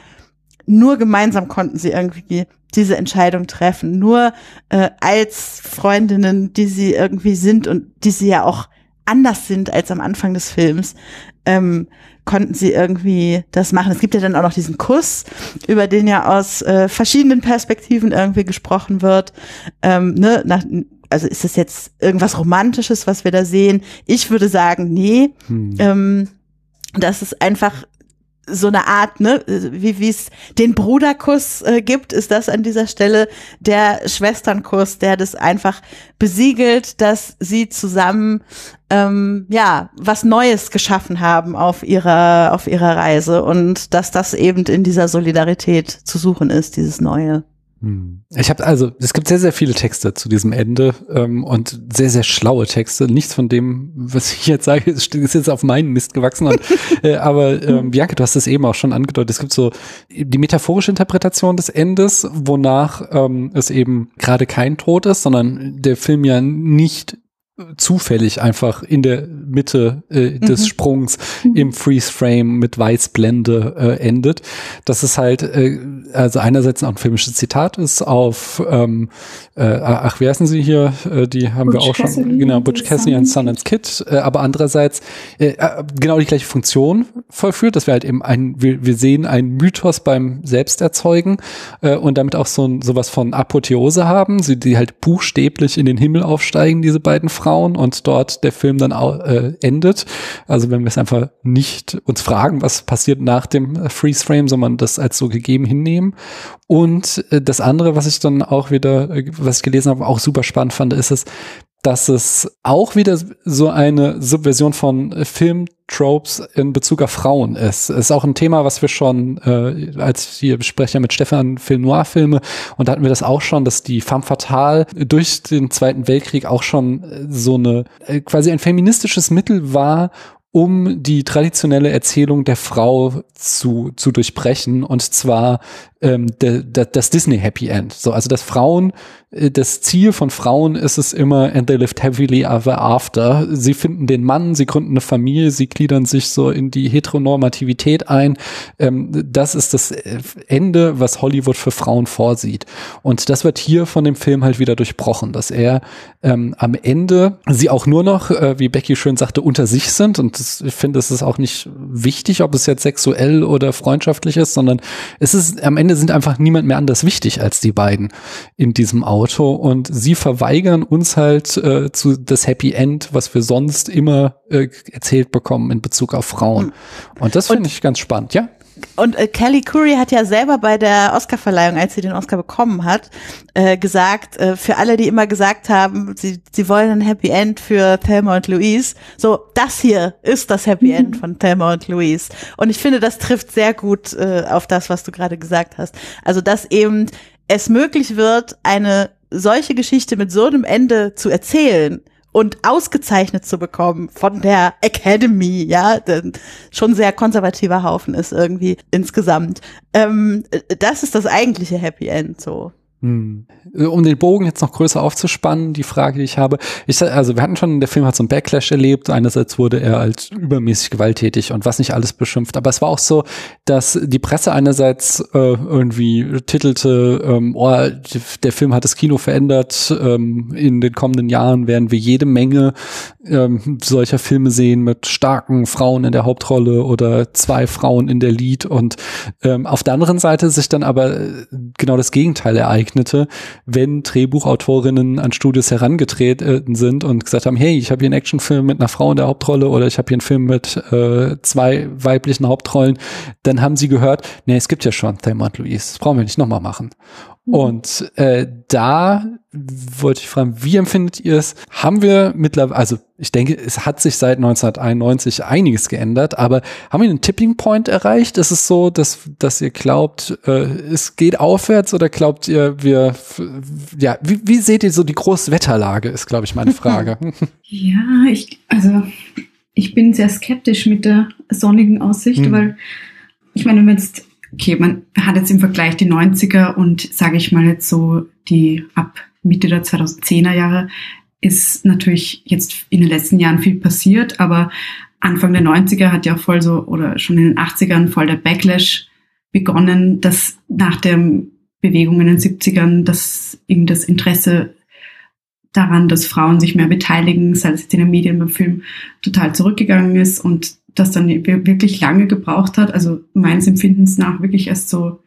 nur gemeinsam konnten sie irgendwie diese Entscheidung treffen. Nur äh, als Freundinnen, die sie irgendwie sind und die sie ja auch anders sind als am Anfang des Films, ähm, konnten sie irgendwie das machen. Es gibt ja dann auch noch diesen Kuss, über den ja aus äh, verschiedenen Perspektiven irgendwie gesprochen wird. Ähm, ne, nach, also ist das jetzt irgendwas Romantisches, was wir da sehen? Ich würde sagen, nee. Hm. Ähm, das ist einfach so eine Art, ne, wie es den Bruderkuss äh, gibt, ist das an dieser Stelle der Schwesternkuss, der das einfach besiegelt, dass sie zusammen ähm, ja was Neues geschaffen haben auf ihrer auf ihrer Reise und dass das eben in dieser Solidarität zu suchen ist, dieses Neue. Hm. Ich habe also, es gibt sehr, sehr viele Texte zu diesem Ende ähm, und sehr, sehr schlaue Texte. Nichts von dem, was ich jetzt sage, ist, ist jetzt auf meinen Mist gewachsen. Und, äh, aber ähm, Bianca, du hast es eben auch schon angedeutet. Es gibt so die metaphorische Interpretation des Endes, wonach ähm, es eben gerade kein Tod ist, sondern der Film ja nicht zufällig einfach in der Mitte äh, des mhm. Sprungs mhm. im Freeze Frame mit Weißblende äh, endet. Das ist halt äh, also einerseits auch ein filmisches Zitat ist auf ähm, äh, ach wie heißen sie hier äh, die haben Butch wir auch Cassidy schon genau Butch Cassidy und Sundance Kid äh, aber andererseits äh, äh, genau die gleiche Funktion vollführt, dass wir halt eben ein wir, wir sehen einen Mythos beim Selbsterzeugen äh, und damit auch so ein sowas von Apotheose haben, sie die halt buchstäblich in den Himmel aufsteigen diese beiden Frauen Frauen und dort der Film dann äh, endet. Also wenn wir es einfach nicht uns fragen, was passiert nach dem äh, Freeze Frame, sondern das als so gegeben hinnehmen. Und äh, das andere, was ich dann auch wieder, äh, was ich gelesen habe, auch super spannend fand, ist es, dass es auch wieder so eine Subversion von Filmtropes in Bezug auf Frauen ist. Ist auch ein Thema, was wir schon, äh, als wir besprechen mit Stefan Film Noir Filme, und da hatten wir das auch schon, dass die Femme Fatale durch den Zweiten Weltkrieg auch schon so eine, äh, quasi ein feministisches Mittel war, um die traditionelle Erzählung der Frau zu, zu durchbrechen und zwar ähm, de, de, das Disney Happy End. So, also dass Frauen, äh, das Ziel von Frauen ist es immer, and they lived happily ever after. Sie finden den Mann, sie gründen eine Familie, sie gliedern sich so in die Heteronormativität ein. Ähm, das ist das äh, Ende, was Hollywood für Frauen vorsieht. Und das wird hier von dem Film halt wieder durchbrochen, dass er ähm, am Ende sie auch nur noch, äh, wie Becky schön sagte, unter sich sind. Und das, ich finde, es ist auch nicht wichtig, ob es jetzt sexuell oder freundschaftlich ist, sondern es ist am Ende Ende sind einfach niemand mehr anders wichtig als die beiden in diesem Auto und sie verweigern uns halt äh, zu das Happy End, was wir sonst immer äh, erzählt bekommen in Bezug auf Frauen. Und das finde ich ganz spannend, ja? Und äh, Kelly Curry hat ja selber bei der Oscarverleihung, als sie den Oscar bekommen hat, äh, gesagt, äh, für alle, die immer gesagt haben, sie, sie wollen ein Happy End für Thelma und Louise, so, das hier ist das Happy End von Thelma und Louise. Und ich finde, das trifft sehr gut äh, auf das, was du gerade gesagt hast. Also, dass eben es möglich wird, eine solche Geschichte mit so einem Ende zu erzählen, und ausgezeichnet zu bekommen von der Academy, ja, schon sehr konservativer Haufen ist irgendwie insgesamt. Ähm, das ist das eigentliche Happy End so. Hm. Um den Bogen jetzt noch größer aufzuspannen, die Frage, die ich habe, ich, also wir hatten schon, der Film hat so einen Backlash erlebt. Einerseits wurde er als übermäßig gewalttätig und was nicht alles beschimpft, aber es war auch so, dass die Presse einerseits äh, irgendwie titelte, ähm, oh, der Film hat das Kino verändert. Ähm, in den kommenden Jahren werden wir jede Menge ähm, solcher Filme sehen mit starken Frauen in der Hauptrolle oder zwei Frauen in der Lead und ähm, auf der anderen Seite sich dann aber äh, genau das Gegenteil ereignet eignete, wenn Drehbuchautorinnen an Studios herangetreten sind und gesagt haben, hey, ich habe hier einen Actionfilm mit einer Frau in der Hauptrolle oder ich habe hier einen Film mit äh, zwei weiblichen Hauptrollen, dann haben sie gehört, nee, es gibt ja schon Thelma und Louise, das brauchen wir nicht nochmal machen. Mhm. Und äh, da wollte ich fragen, wie empfindet ihr es? Haben wir mittlerweile, also ich denke, es hat sich seit 1991 einiges geändert, aber haben wir einen Tipping Point erreicht? Ist es so, dass, dass ihr glaubt, äh, es geht aufwärts oder glaubt ihr, wir, ja, wie, wie seht ihr so die große Wetterlage, ist, glaube ich, meine Frage. ja, ich, also ich bin sehr skeptisch mit der sonnigen Aussicht, hm. weil ich meine, wenn man jetzt okay, man hat jetzt im Vergleich die 90er und sage ich mal jetzt so die ab Mitte der 2010er Jahre ist natürlich jetzt in den letzten Jahren viel passiert, aber Anfang der 90er hat ja voll so oder schon in den 80ern voll der Backlash begonnen, dass nach der Bewegung in den 70ern, dass eben das Interesse daran, dass Frauen sich mehr beteiligen, sei es in den Medien, beim Film, total zurückgegangen ist und das dann wirklich lange gebraucht hat. Also meines Empfindens nach wirklich erst so,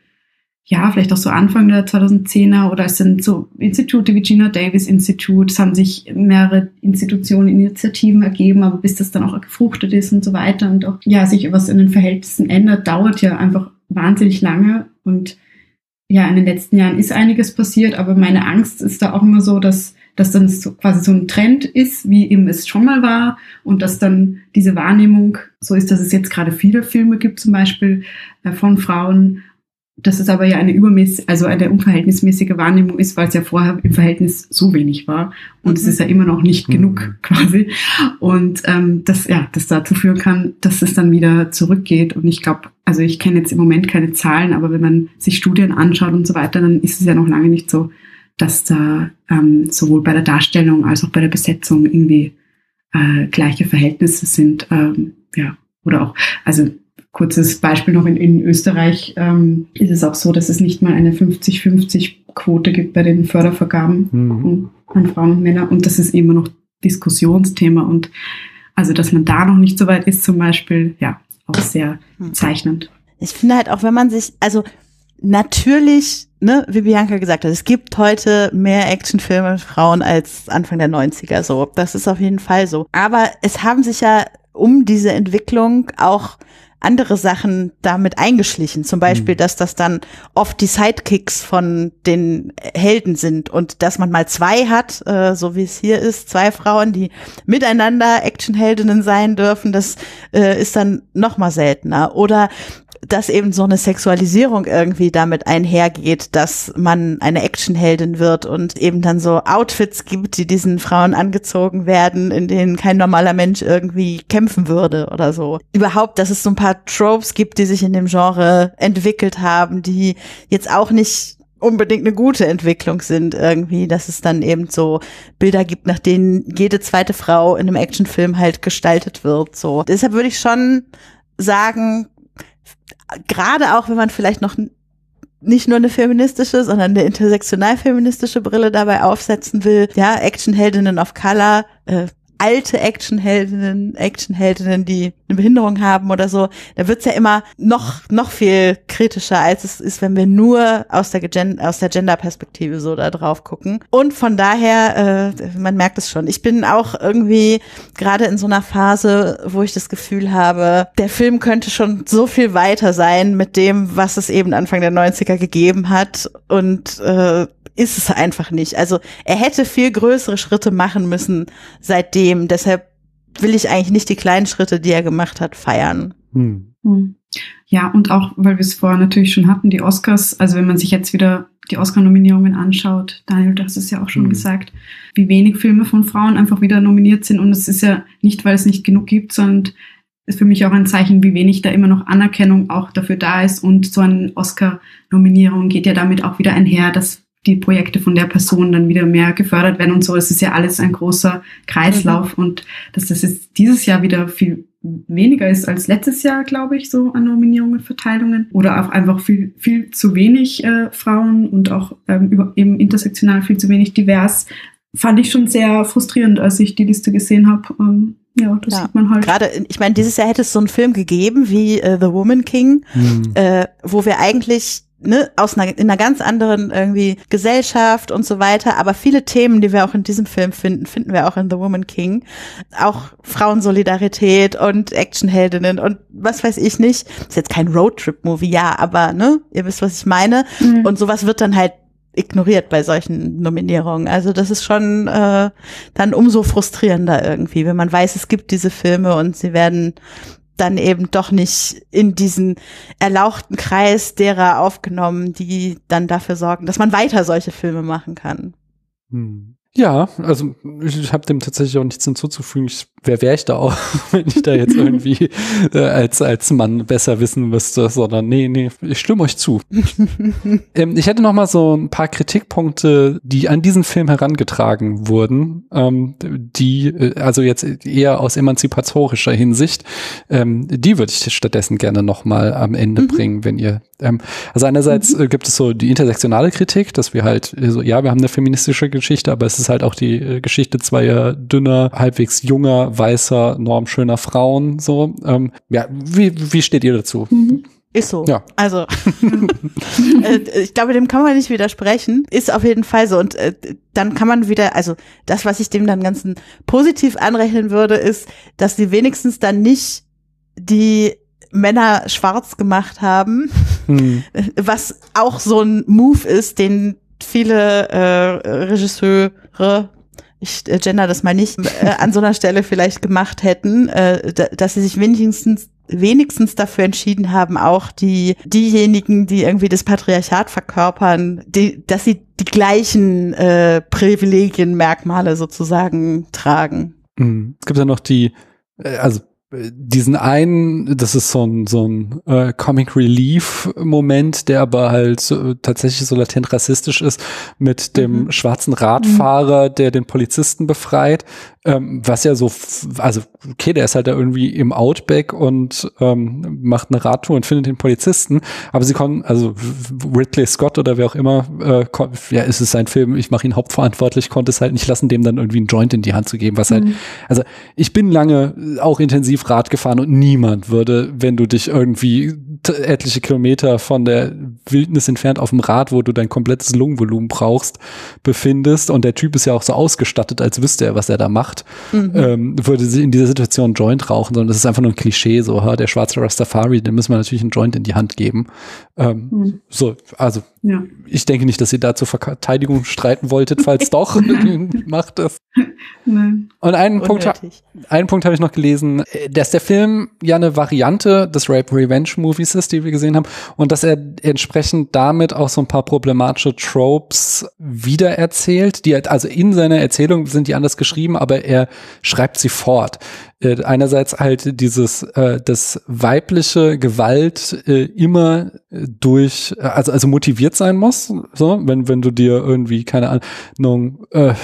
ja, vielleicht auch so Anfang der 2010er oder es sind so Institute wie Gina Davis Institute, es haben sich mehrere Institutionen, Initiativen ergeben, aber bis das dann auch gefruchtet ist und so weiter und auch, ja, sich was in den Verhältnissen ändert, dauert ja einfach wahnsinnig lange und ja, in den letzten Jahren ist einiges passiert, aber meine Angst ist da auch immer so, dass dass dann so quasi so ein Trend ist, wie eben es schon mal war und dass dann diese Wahrnehmung so ist, dass es jetzt gerade viele Filme gibt, zum Beispiel äh, von Frauen, dass es aber ja eine übermäßig, also eine unverhältnismäßige Wahrnehmung ist, weil es ja vorher im Verhältnis so wenig war und mhm. es ist ja immer noch nicht mhm. genug quasi und ähm, das ja das dazu führen kann, dass es dann wieder zurückgeht und ich glaube, also ich kenne jetzt im Moment keine Zahlen, aber wenn man sich Studien anschaut und so weiter, dann ist es ja noch lange nicht so, dass da ähm, sowohl bei der Darstellung als auch bei der Besetzung irgendwie äh, gleiche Verhältnisse sind. Ähm, ja, oder auch, also kurzes Beispiel noch in, in Österreich ähm, ist es auch so, dass es nicht mal eine 50-50-Quote gibt bei den Fördervergaben mhm. an Frauen und Männer und das ist immer noch Diskussionsthema und also, dass man da noch nicht so weit ist zum Beispiel, ja, auch sehr hm. bezeichnend. Ich finde halt auch, wenn man sich, also natürlich, ne, wie Bianca gesagt hat, es gibt heute mehr Actionfilme mit Frauen als Anfang der 90er so. Das ist auf jeden Fall so. Aber es haben sich ja um diese Entwicklung auch andere Sachen damit eingeschlichen. Zum Beispiel, mhm. dass das dann oft die Sidekicks von den Helden sind und dass man mal zwei hat, äh, so wie es hier ist, zwei Frauen, die miteinander Actionheldinnen sein dürfen, das äh, ist dann noch mal seltener. Oder dass eben so eine Sexualisierung irgendwie damit einhergeht, dass man eine Actionheldin wird und eben dann so Outfits gibt, die diesen Frauen angezogen werden, in denen kein normaler Mensch irgendwie kämpfen würde oder so. Überhaupt, dass es so ein paar Tropes gibt, die sich in dem Genre entwickelt haben, die jetzt auch nicht unbedingt eine gute Entwicklung sind irgendwie, dass es dann eben so Bilder gibt, nach denen jede zweite Frau in einem Actionfilm halt gestaltet wird, so. Deshalb würde ich schon sagen, gerade auch wenn man vielleicht noch nicht nur eine feministische, sondern eine intersektional feministische Brille dabei aufsetzen will. Ja, Actionheldinnen of Color, äh, alte Actionheldinnen, Actionheldinnen, die eine Behinderung haben oder so, da wird's ja immer noch, noch viel kritischer, als es ist, wenn wir nur aus der, Gen aus der Gender-Perspektive so da drauf gucken. Und von daher, äh, man merkt es schon, ich bin auch irgendwie gerade in so einer Phase, wo ich das Gefühl habe, der Film könnte schon so viel weiter sein mit dem, was es eben Anfang der 90er gegeben hat und äh, ist es einfach nicht. Also er hätte viel größere Schritte machen müssen seitdem. Deshalb will ich eigentlich nicht die kleinen Schritte, die er gemacht hat, feiern. Hm. hm. Ja, und auch, weil wir es vorher natürlich schon hatten, die Oscars, also wenn man sich jetzt wieder die Oscar-Nominierungen anschaut, Daniel, du hast es ja auch schon hm. gesagt, wie wenig Filme von Frauen einfach wieder nominiert sind. Und es ist ja nicht, weil es nicht genug gibt, sondern ist für mich auch ein Zeichen, wie wenig da immer noch Anerkennung auch dafür da ist. Und so eine Oscar-Nominierung geht ja damit auch wieder einher, dass die Projekte von der Person dann wieder mehr gefördert werden und so. Es ist ja alles ein großer Kreislauf mhm. und dass das jetzt dieses Jahr wieder viel weniger ist als letztes Jahr, glaube ich, so an Nominierungen, Verteilungen oder auch einfach viel, viel zu wenig äh, Frauen und auch ähm, über, eben intersektional viel zu wenig divers, fand ich schon sehr frustrierend, als ich die Liste gesehen habe. Ähm, ja, das ja. sieht man halt. Gerade, ich meine, dieses Jahr hätte es so einen Film gegeben wie äh, The Woman King, mhm. äh, wo wir eigentlich ne, aus einer, in einer ganz anderen irgendwie Gesellschaft und so weiter. Aber viele Themen, die wir auch in diesem Film finden, finden wir auch in The Woman King. Auch Frauensolidarität und Actionheldinnen und was weiß ich nicht. Ist jetzt kein Roadtrip-Movie, ja, aber ne, ihr wisst, was ich meine. Mhm. Und sowas wird dann halt ignoriert bei solchen Nominierungen. Also das ist schon äh, dann umso frustrierender irgendwie, wenn man weiß, es gibt diese Filme und sie werden dann eben doch nicht in diesen erlauchten Kreis derer aufgenommen, die dann dafür sorgen, dass man weiter solche Filme machen kann. Hm. Ja, also ich habe dem tatsächlich auch nichts hinzuzufügen. Ich, wer wäre ich da auch, wenn ich da jetzt irgendwie äh, als, als Mann besser wissen müsste, sondern nee, nee, ich stimme euch zu. ähm, ich hätte noch mal so ein paar Kritikpunkte, die an diesen Film herangetragen wurden, ähm, die, äh, also jetzt eher aus emanzipatorischer Hinsicht, ähm, die würde ich stattdessen gerne noch mal am Ende mhm. bringen, wenn ihr ähm, also einerseits mhm. äh, gibt es so die intersektionale Kritik, dass wir halt so, ja, wir haben eine feministische Geschichte, aber es ist halt auch die äh, Geschichte zweier dünner, halbwegs junger, weißer, normschöner Frauen. So, ähm, ja, wie, wie steht ihr dazu? Mhm. Ist so. Ja. Also, äh, ich glaube, dem kann man nicht widersprechen. Ist auf jeden Fall so. Und äh, dann kann man wieder, also das, was ich dem dann ganzen positiv anrechnen würde, ist, dass sie wenigstens dann nicht die Männer schwarz gemacht haben, hm. was auch so ein Move ist, den viele äh, Regisseure ich äh, gender das mal nicht, äh, an so einer Stelle vielleicht gemacht hätten, äh, dass sie sich wenigstens wenigstens dafür entschieden haben, auch die diejenigen, die irgendwie das Patriarchat verkörpern, die, dass sie die gleichen äh, Privilegienmerkmale sozusagen tragen. Mhm. Es gibt ja noch die, äh, also diesen einen, das ist so ein, so ein äh, Comic Relief Moment, der aber halt so, tatsächlich so latent rassistisch ist, mit dem mhm. schwarzen Radfahrer, der den Polizisten befreit, ähm, was ja so, also okay, der ist halt da irgendwie im Outback und ähm, macht eine Radtour und findet den Polizisten, aber sie konnten, also Ridley Scott oder wer auch immer, äh, ja, ist es sein Film, ich mache ihn hauptverantwortlich, konnte es halt nicht lassen, dem dann irgendwie einen Joint in die Hand zu geben, was halt, mhm. halt, also ich bin lange auch intensiv intensiv Rad gefahren und niemand würde, wenn du dich irgendwie etliche Kilometer von der Wildnis entfernt auf dem Rad, wo du dein komplettes Lungenvolumen brauchst, befindest und der Typ ist ja auch so ausgestattet, als wüsste er, was er da macht, mhm. ähm, würde sie in dieser Situation Joint rauchen, sondern das ist einfach nur ein Klischee, so, ha, der schwarze Rastafari, dem müssen wir natürlich einen Joint in die Hand geben. Ähm, mhm. So, also ja. ich denke nicht, dass ihr da zur Verteidigung streiten wolltet, falls doch, macht das. Nein. Und einen Punkt, einen Punkt habe ich noch gelesen, dass der Film ja eine Variante des Rape Revenge Movies ist, die wir gesehen haben, und dass er entsprechend damit auch so ein paar problematische Tropes wiedererzählt, die also in seiner Erzählung sind die anders geschrieben, aber er schreibt sie fort. Äh, einerseits halt dieses, äh, das weibliche Gewalt äh, immer durch, also, also motiviert sein muss, so, wenn, wenn du dir irgendwie, keine Ahnung, äh,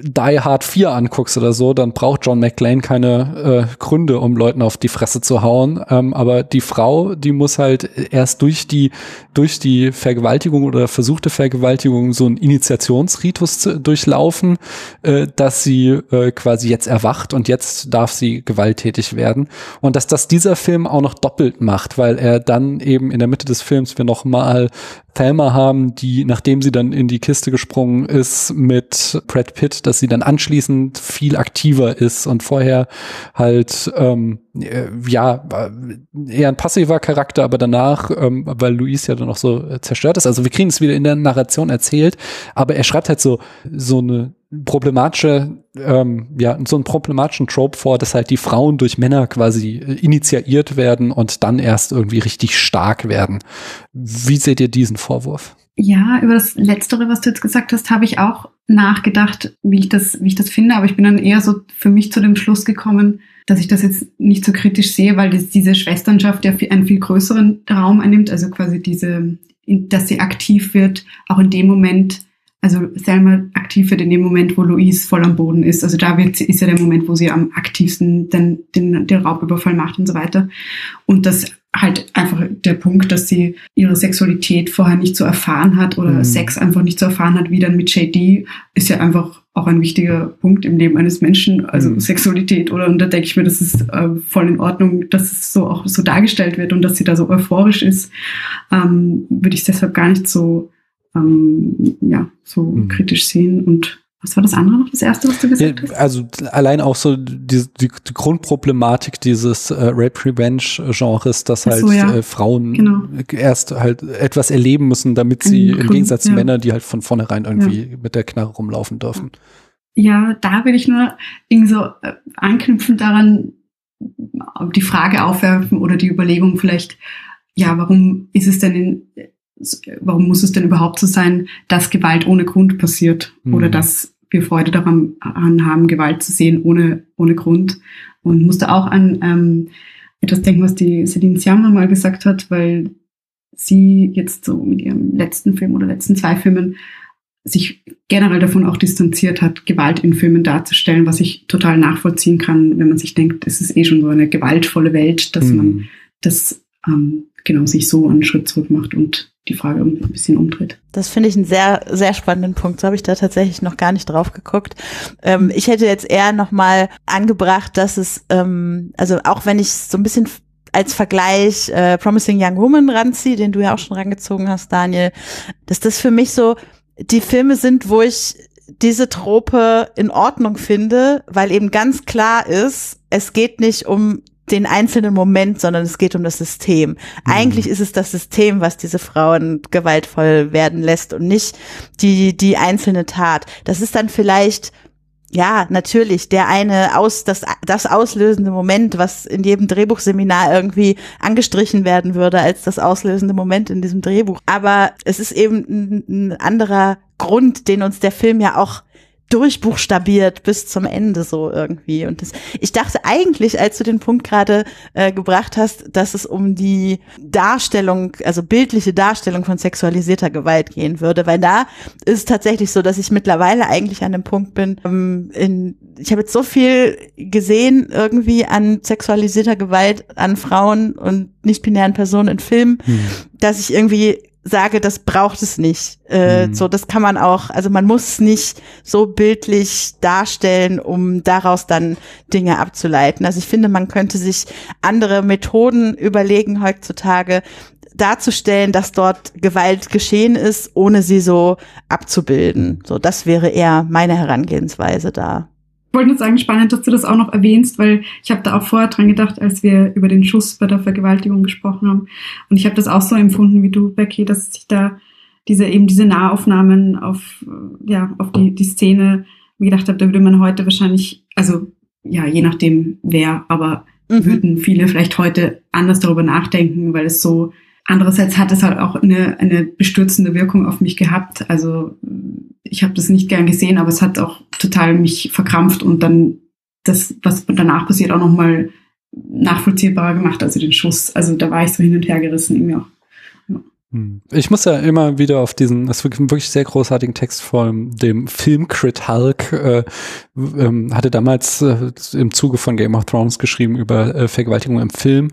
die Hard 4 anguckst oder so, dann braucht John McClane keine äh, Gründe, um Leuten auf die Fresse zu hauen. Ähm, aber die Frau, die muss halt erst durch die durch die Vergewaltigung oder versuchte Vergewaltigung so einen Initiationsritus zu, durchlaufen, äh, dass sie äh, quasi jetzt erwacht und jetzt darf sie gewalttätig werden. Und dass das dieser Film auch noch doppelt macht, weil er dann eben in der Mitte des Films wir noch mal Thelma haben, die, nachdem sie dann in die Kiste gesprungen ist mit Brad Pitt, dass sie dann anschließend viel aktiver ist und vorher halt ähm, äh, ja eher ein passiver Charakter, aber danach, ähm, weil Luis ja dann auch so zerstört ist. Also wir kriegen es wieder in der Narration erzählt, aber er schreibt halt so so eine problematische, ähm, ja, so einen problematischen Trope vor, dass halt die Frauen durch Männer quasi äh, initiiert werden und dann erst irgendwie richtig stark werden. Wie seht ihr diesen Vorwurf? Ja, über das Letztere, was du jetzt gesagt hast, habe ich auch nachgedacht, wie ich das, wie ich das finde, aber ich bin dann eher so für mich zu dem Schluss gekommen, dass ich das jetzt nicht so kritisch sehe, weil diese Schwesternschaft ja einen viel größeren Raum einnimmt, also quasi diese, dass sie aktiv wird, auch in dem Moment, also Selma aktiv wird in dem Moment, wo Louise voll am Boden ist. Also da wird, ist ja der Moment, wo sie am aktivsten den, den, den Raubüberfall macht und so weiter. Und das halt einfach der Punkt, dass sie ihre Sexualität vorher nicht so erfahren hat oder mhm. Sex einfach nicht so erfahren hat, wie dann mit JD, ist ja einfach auch ein wichtiger Punkt im Leben eines Menschen, also mhm. Sexualität, oder? Und da denke ich mir, das ist äh, voll in Ordnung, dass es so auch so dargestellt wird und dass sie da so euphorisch ist, ähm, würde ich deshalb gar nicht so ähm, ja, so mhm. kritisch sehen und was war das andere noch, das erste, was du gesagt ja, hast? Also allein auch so die, die, die Grundproblematik dieses äh, Rape-Revenge-Genres, dass halt so, ja. äh, Frauen genau. erst halt etwas erleben müssen, damit sie im Gegensatz zu ja. Männern, die halt von vornherein irgendwie mit der Knarre rumlaufen dürfen. Ja, da will ich nur irgendwie so äh, anknüpfen daran, die Frage aufwerfen oder die Überlegung vielleicht, ja, warum ist es denn in warum muss es denn überhaupt so sein, dass Gewalt ohne Grund passiert mhm. oder dass wir Freude daran haben, Gewalt zu sehen ohne, ohne Grund. Und musste auch an ähm, etwas denken, was die Celine Sciamma mal gesagt hat, weil sie jetzt so mit ihrem letzten Film oder letzten zwei Filmen sich generell davon auch distanziert hat, Gewalt in Filmen darzustellen, was ich total nachvollziehen kann, wenn man sich denkt, es ist eh schon so eine gewaltvolle Welt, dass mhm. man das ähm, genau sich so einen Schritt zurück macht und die Frage ein bisschen umdreht. Das finde ich einen sehr, sehr spannenden Punkt. So habe ich da tatsächlich noch gar nicht drauf geguckt. Ähm, ich hätte jetzt eher nochmal angebracht, dass es, ähm, also auch wenn ich so ein bisschen als Vergleich äh, Promising Young Woman ranziehe, den du ja auch schon rangezogen hast, Daniel, dass das für mich so die Filme sind, wo ich diese Trope in Ordnung finde, weil eben ganz klar ist, es geht nicht um den einzelnen Moment, sondern es geht um das System. Mhm. Eigentlich ist es das System, was diese Frauen gewaltvoll werden lässt und nicht die, die einzelne Tat. Das ist dann vielleicht ja, natürlich, der eine aus, das, das auslösende Moment, was in jedem Drehbuchseminar irgendwie angestrichen werden würde als das auslösende Moment in diesem Drehbuch. Aber es ist eben ein, ein anderer Grund, den uns der Film ja auch durchbuchstabiert bis zum Ende so irgendwie. Und das, ich dachte eigentlich, als du den Punkt gerade äh, gebracht hast, dass es um die Darstellung, also bildliche Darstellung von sexualisierter Gewalt gehen würde, weil da ist es tatsächlich so, dass ich mittlerweile eigentlich an dem Punkt bin, ähm, in, ich habe jetzt so viel gesehen irgendwie an sexualisierter Gewalt an Frauen und nicht-binären Personen in Filmen, hm. dass ich irgendwie sage, das braucht es nicht. Äh, mhm. So, das kann man auch, also man muss es nicht so bildlich darstellen, um daraus dann Dinge abzuleiten. Also ich finde, man könnte sich andere Methoden überlegen heutzutage, darzustellen, dass dort Gewalt geschehen ist, ohne sie so abzubilden. So, das wäre eher meine Herangehensweise da. Ich wollte nur sagen, spannend, dass du das auch noch erwähnst, weil ich habe da auch vorher dran gedacht, als wir über den Schuss bei der Vergewaltigung gesprochen haben. Und ich habe das auch so empfunden wie du, Becky, dass sich da diese eben diese Nahaufnahmen auf ja auf die die Szene mir gedacht habe, da würde man heute wahrscheinlich, also ja je nachdem wer, aber mhm. würden viele vielleicht heute anders darüber nachdenken, weil es so Andererseits hat es halt auch eine, eine bestürzende Wirkung auf mich gehabt. Also ich habe das nicht gern gesehen, aber es hat auch total mich verkrampft und dann das, was danach passiert, auch nochmal nachvollziehbarer gemacht, also den Schuss. Also da war ich so hin und her gerissen irgendwie auch. Hm. Ich muss ja immer wieder auf diesen, das wirklich, wirklich sehr großartigen Text von dem Film Crit Hulk, äh, ähm, hatte damals äh, im Zuge von Game of Thrones geschrieben über äh, Vergewaltigung im Film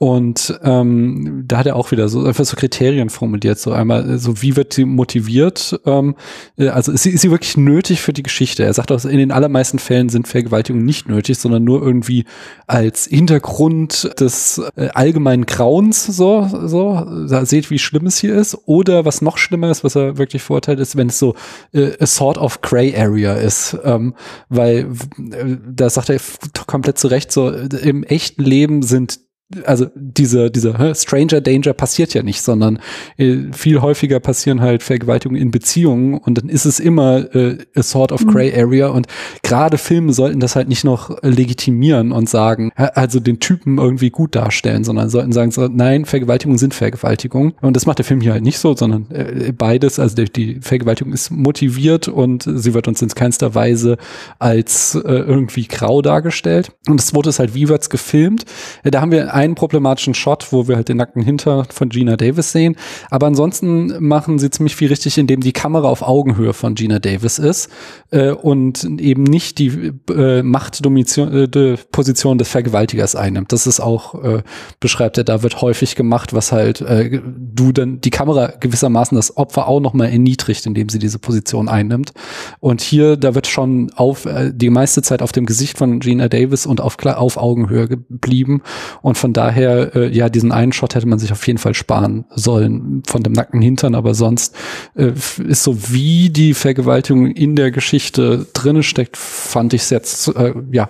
und ähm, da hat er auch wieder so einfach so Kriterien formuliert. So einmal, äh, so wie wird sie motiviert? Ähm, äh, also ist sie, ist sie wirklich nötig für die Geschichte? Er sagt auch, in den allermeisten Fällen sind Vergewaltigungen nicht nötig, sondern nur irgendwie als Hintergrund des äh, allgemeinen Grauens so, so, da seht, wie schlimm es hier ist. Oder was noch schlimmer ist, was er wirklich verurteilt, ist, wenn es so äh, a sort of gray area ist. Ähm, weil äh, da sagt er komplett zu Recht, so im echten Leben sind also diese, diese Stranger Danger passiert ja nicht, sondern äh, viel häufiger passieren halt Vergewaltigungen in Beziehungen und dann ist es immer äh, a sort of gray mhm. area und gerade Filme sollten das halt nicht noch äh, legitimieren und sagen, also den Typen irgendwie gut darstellen, sondern sollten sagen, so, nein, Vergewaltigungen sind Vergewaltigungen und das macht der Film hier halt nicht so, sondern äh, beides, also die, die Vergewaltigung ist motiviert und sie wird uns in keinster Weise als äh, irgendwie grau dargestellt und es wurde es halt, wie wird's gefilmt? Äh, da haben wir einen problematischen Shot, wo wir halt den nackten Hinter von Gina Davis sehen. Aber ansonsten machen sie ziemlich viel richtig, indem die Kamera auf Augenhöhe von Gina Davis ist äh, und eben nicht die äh, Machtposition äh, des Vergewaltigers einnimmt. Das ist auch, äh, beschreibt er, da wird häufig gemacht, was halt äh, du dann die Kamera gewissermaßen das Opfer auch nochmal erniedrigt, indem sie diese Position einnimmt. Und hier, da wird schon auf äh, die meiste Zeit auf dem Gesicht von Gina Davis und auf, auf Augenhöhe geblieben. Und von von daher, äh, ja, diesen einen Shot hätte man sich auf jeden Fall sparen sollen von dem nackten Hintern, aber sonst äh, ist so wie die Vergewaltigung in der Geschichte drinne steckt, fand ich es jetzt, äh, ja,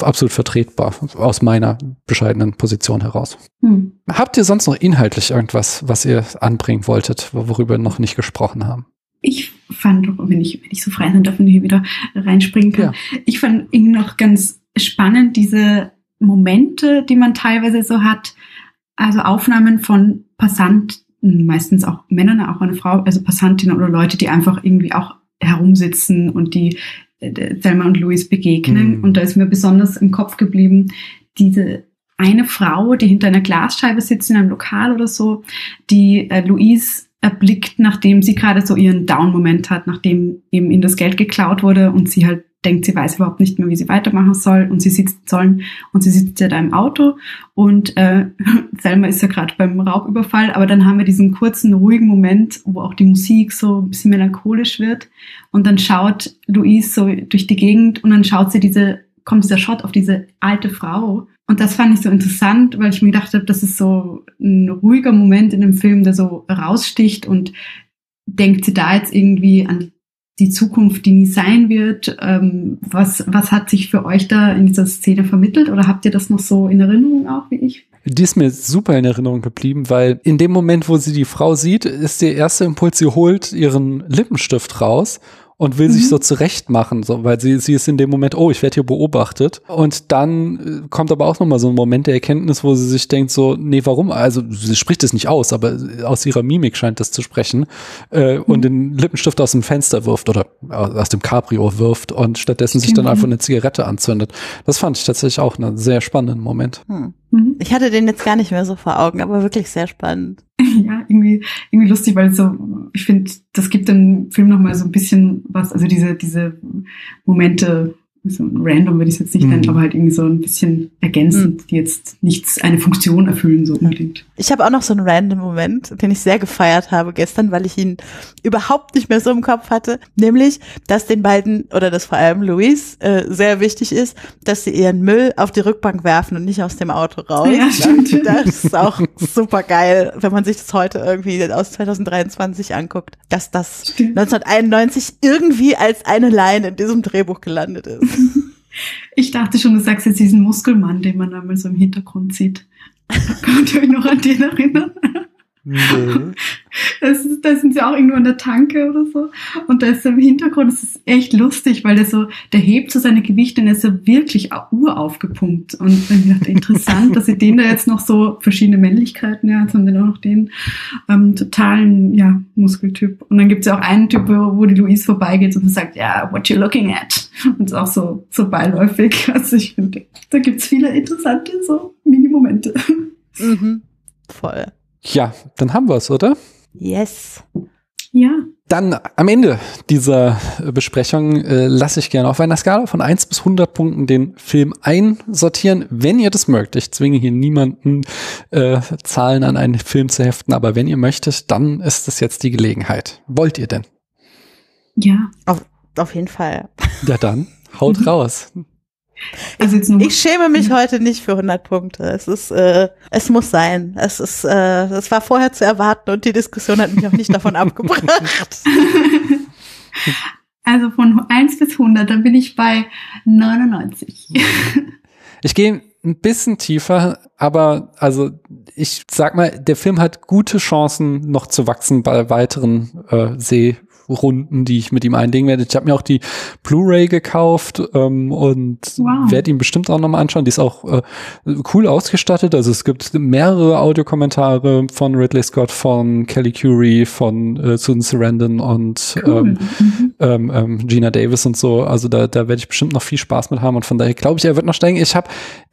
absolut vertretbar aus meiner bescheidenen Position heraus. Hm. Habt ihr sonst noch inhaltlich irgendwas, was ihr anbringen wolltet, worüber wir noch nicht gesprochen haben? Ich fand, wenn ich, wenn ich so frei sein darf und hier wieder reinspringen kann, ja. ich fand irgendwie noch ganz spannend diese Momente, die man teilweise so hat, also Aufnahmen von Passanten, meistens auch Männern, auch eine Frau, also Passantinnen oder Leute, die einfach irgendwie auch herumsitzen und die äh, Thelma und Louis begegnen. Mhm. Und da ist mir besonders im Kopf geblieben, diese eine Frau, die hinter einer Glasscheibe sitzt in einem Lokal oder so, die äh, Louise erblickt, nachdem sie gerade so ihren Down-Moment hat, nachdem eben ihnen das Geld geklaut wurde und sie halt denkt, sie weiß überhaupt nicht mehr, wie sie weitermachen soll und sie sitzt sollen und sie sitzt ja da im Auto und äh, Selma ist ja gerade beim Raubüberfall, aber dann haben wir diesen kurzen ruhigen Moment, wo auch die Musik so ein bisschen melancholisch wird und dann schaut Louise so durch die Gegend und dann schaut sie diese kommt dieser Shot auf diese alte Frau und das fand ich so interessant, weil ich mir gedacht habe, das ist so ein ruhiger Moment in dem Film, der so raussticht und denkt sie da jetzt irgendwie an die Zukunft, die nie sein wird. Ähm, was, was hat sich für euch da in dieser Szene vermittelt oder habt ihr das noch so in Erinnerung auch wie ich? Die ist mir super in Erinnerung geblieben, weil in dem Moment, wo sie die Frau sieht, ist der erste Impuls, sie holt ihren Lippenstift raus und will mhm. sich so zurecht machen, so, weil sie, sie ist in dem Moment, oh, ich werde hier beobachtet. Und dann äh, kommt aber auch nochmal so ein Moment der Erkenntnis, wo sie sich denkt, so, nee, warum? Also sie spricht es nicht aus, aber aus ihrer Mimik scheint das zu sprechen. Äh, mhm. Und den Lippenstift aus dem Fenster wirft oder aus dem Cabrio wirft und stattdessen sich dann mhm. einfach eine Zigarette anzündet. Das fand ich tatsächlich auch einen sehr spannenden Moment. Hm. Mhm. Ich hatte den jetzt gar nicht mehr so vor Augen, aber wirklich sehr spannend. Ja, irgendwie, irgendwie lustig, weil so, ich finde, das gibt dem Film nochmal so ein bisschen was, also diese, diese Momente, so random würde ich es jetzt nicht Mhm. nennen, aber halt irgendwie so ein bisschen ergänzend, die jetzt nichts, eine Funktion erfüllen, so unbedingt. Ich habe auch noch so einen random Moment, den ich sehr gefeiert habe gestern, weil ich ihn überhaupt nicht mehr so im Kopf hatte. Nämlich, dass den beiden, oder dass vor allem Louise, äh, sehr wichtig ist, dass sie ihren Müll auf die Rückbank werfen und nicht aus dem Auto raus. Ja, stimmt. Das ist auch super geil, wenn man sich das heute irgendwie aus 2023 anguckt, dass das Stimmt. 1991 irgendwie als eine Line in diesem Drehbuch gelandet ist. Ich dachte schon, du sagst jetzt diesen Muskelmann, den man einmal so im Hintergrund sieht. Könnt ihr euch noch an den erinnern? Nee. Das ist, da sind sie auch irgendwo an der Tanke oder so. Und da ist so im Hintergrund, das ist echt lustig, weil der so, der hebt so seine Gewichte und er ist so wirklich au- uraufgepumpt. Und dann dachte ich, interessant, dass sie den da jetzt noch so verschiedene Männlichkeiten, ja, jetzt haben wir auch noch den ähm, totalen, ja, Muskeltyp. Und dann gibt es ja auch einen Typ, wo, wo die Louise vorbeigeht und sagt, ja, what you looking at? Und ist auch so, so beiläufig. Also ich finde, da gibt's viele interessante so Mini-Momente. Mhm. Voll. Ja, dann haben wir es, oder? Yes. Ja. Dann am Ende dieser äh, Besprechung äh, lasse ich gerne auf einer Skala von 1 bis 100 Punkten den Film einsortieren, wenn ihr das mögt. Ich zwinge hier niemanden, äh, Zahlen an einen Film zu heften, aber wenn ihr möchtet, dann ist das jetzt die Gelegenheit. Wollt ihr denn? Ja. Auf jeden Fall. Ja dann, haut raus. Also Ich schäme mich heute nicht für 100 Punkte. Es ist, äh, es muss sein. Es ist, äh, es war vorher zu erwarten und die Diskussion hat mich auch nicht davon abgebracht. Also von 1 bis 100, dann bin ich bei 99. Ich gehe ein bisschen tiefer, aber also ich sag mal, der Film hat gute Chancen, noch zu wachsen bei weiteren äh, Seerunden, die ich mit ihm einlegen werde. Ich habe mir auch die Blu-ray gekauft ähm, und Wow. werde ihn bestimmt auch nochmal anschauen. Die ist auch äh, cool ausgestattet. Also es gibt mehrere Audiokommentare von Ridley Scott, von Kelly Curie, von äh, Susan Sarandon und ähm, Mhm. ähm, ähm, Gina Davis und so. Also da, da werde ich bestimmt noch viel Spaß mit haben und von daher glaube ich, er wird noch steigen. Ich habe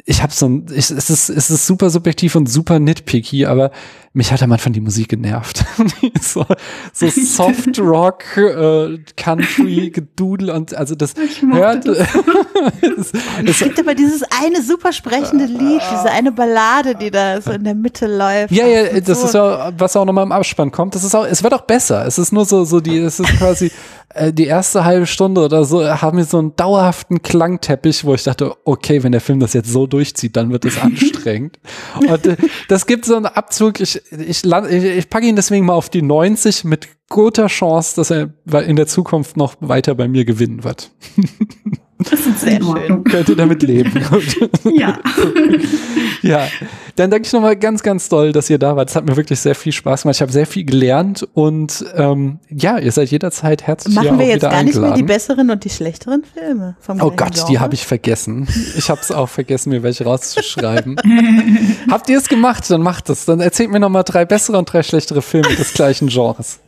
ich habe so ein, ich, es ist es ist super subjektiv und super nitpicky, aber mich hat am Anfang die Musik genervt. so, so Soft Rock, äh, Country, Gedudel und also das hört. es, Es gibt aber dieses eine super sprechende Lied, diese eine Ballade, die da so in der Mitte läuft. ja, ja, das so. ist ja, was auch nochmal im Abspann kommt. Das ist auch, es wird auch besser. Es ist nur so, so die, es ist quasi äh, die erste halbe Stunde oder so haben wir so einen dauerhaften Klangteppich, wo ich dachte, okay, wenn der Film das jetzt so durchzieht, dann wird es anstrengend. Und äh, das gibt so einen Abzug. Ich, ich, ich, ich packe ihn deswegen mal auf die 90 mit guter Chance, dass er in der Zukunft noch weiter bei mir gewinnen wird. Das ist Sehr in Ordnung. Könnt ihr damit leben? Ja. Ja, dann danke ich nochmal ganz, ganz doll, dass ihr da wart. Es hat mir wirklich sehr viel Spaß gemacht. Ich habe sehr viel gelernt und ähm, ja, ihr seid jederzeit herzlich Machen wir jetzt gar nicht mehr die eingeladen. besseren und die schlechteren Filme vom Oh Gott, die Genre? habe ich vergessen. Ich habe es auch vergessen, mir welche rauszuschreiben. Habt ihr es gemacht? Dann macht es. Dann erzählt mir nochmal drei bessere und drei schlechtere Filme des gleichen Genres.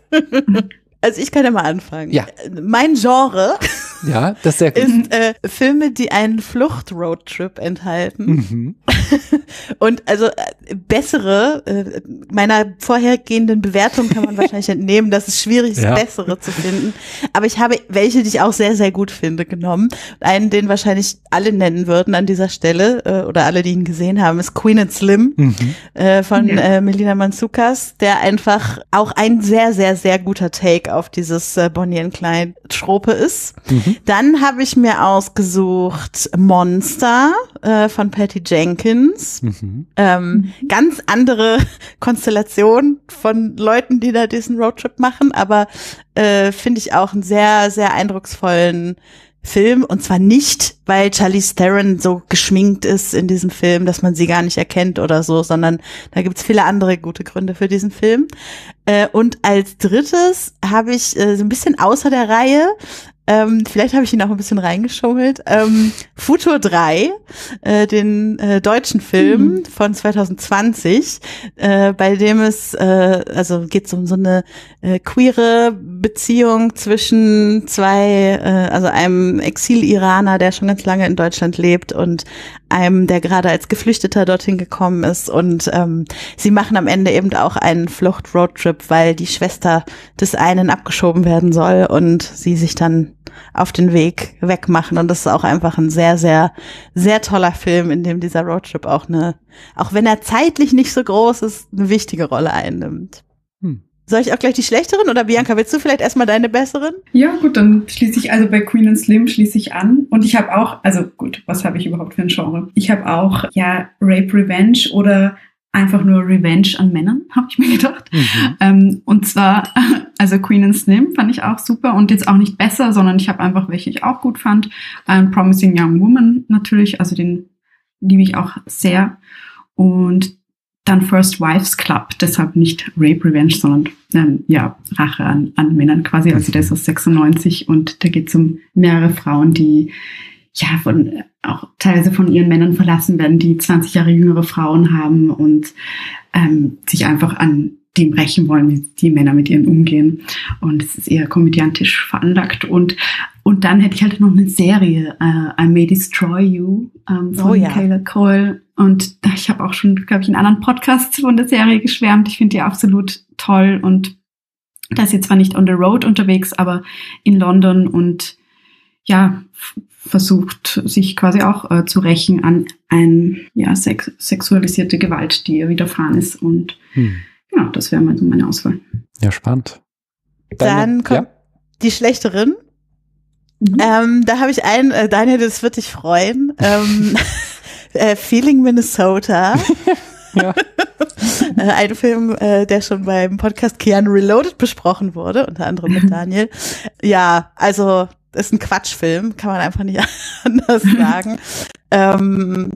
Also ich kann ja mal anfangen. Ja. Mein Genre Ja, das ist sehr gut. ist äh, Filme, die einen Flucht-Roadtrip enthalten. Mhm. Und also äh, bessere, äh, meiner vorhergehenden Bewertung kann man wahrscheinlich entnehmen, dass es schwierig ist, Ja. bessere zu finden. Aber ich habe welche, die ich auch sehr, sehr gut finde, genommen. Einen, den wahrscheinlich alle nennen würden an dieser Stelle, äh, oder alle, die ihn gesehen haben, ist Queen and Slim Mhm. äh, von Ja. äh, Melina Manzukas, der einfach auch ein sehr, sehr, sehr guter Take auf dieses äh, Bonnie and Clyde Trope ist. Mhm. Dann habe ich mir ausgesucht Monster äh, von Patty Jenkins. Mhm. Ähm, Ganz andere Konstellation von Leuten, die da diesen Roadtrip machen, aber äh, finde ich auch einen sehr, sehr eindrucksvollen Film. Und zwar nicht, weil Charlize Theron so geschminkt ist in diesem Film, dass man sie gar nicht erkennt oder so, sondern da gibt's viele andere gute Gründe für diesen Film. Äh, und als drittes habe ich äh, so ein bisschen außer der Reihe ähm, vielleicht habe ich ihn auch ein bisschen reingeschummelt. Ähm, Futur 3, äh, den äh, deutschen Film Mhm. von 2020, äh, bei dem es, äh, also geht es um so eine äh, queere Beziehung zwischen zwei, äh, also einem Exil-Iraner, der schon ganz lange in Deutschland lebt und einem, der gerade als Geflüchteter dorthin gekommen ist. Und ähm, sie machen am Ende eben auch einen Flucht-Roadtrip, weil die Schwester des einen abgeschoben werden soll und sie sich dann auf den Weg wegmachen. Und das ist auch einfach ein sehr, sehr, sehr toller Film, in dem dieser Roadtrip auch eine, auch wenn er zeitlich nicht so groß ist, eine wichtige Rolle einnimmt. Soll ich auch gleich die schlechteren oder Bianca, willst du vielleicht erstmal deine besseren? Ja, gut, dann schließe ich also bei Queen and Slim schließe ich an. Und ich habe auch, also gut, was habe ich überhaupt für ein Genre? Ich habe auch, ja, Rape Revenge oder einfach nur Revenge an Männern, habe ich mir gedacht. Mhm. Ähm, und zwar, also Queen and Slim fand ich auch super und jetzt auch nicht besser, sondern ich habe einfach, welche ich auch gut fand. Um, Promising Young Woman natürlich, also den liebe ich auch sehr. Und dann First Wives Club, deshalb nicht Rape Revenge, sondern ähm, ja, Rache an, an Männern quasi. Also der ist aus 96 und da geht es um mehrere Frauen, die ja von auch teilweise von ihren Männern verlassen werden, die 20 Jahre jüngere Frauen haben und ähm, sich einfach an dem rächen wollen, wie die Männer mit ihnen umgehen. Und es ist eher komödiantisch veranlagt. Und, und dann hätte ich halt noch eine Serie, äh, I May Destroy You, ähm, von oh, ja. Kayla Cole. Und ich habe auch schon, glaube ich, in anderen Podcasts von der Serie geschwärmt. Ich finde die absolut toll und da ist sie zwar nicht on the road unterwegs, aber in London und ja, versucht sich quasi auch äh, zu rächen an ein ja, sex sexualisierte Gewalt, die ihr widerfahren ist. Und hm. ja, das wäre mal so meine Auswahl. Ja, spannend. Deine, Dann kommt ja? die schlechteren. Mhm. Ähm, da habe ich einen, äh, Daniel, das wird dich freuen. ähm, äh, Feeling Minnesota. ja. äh, ein Film, äh, der schon beim Podcast Keanu Reloaded besprochen wurde, unter anderem mit Daniel. Ja, also ist ein Quatschfilm, kann man einfach nicht anders sagen. ähm,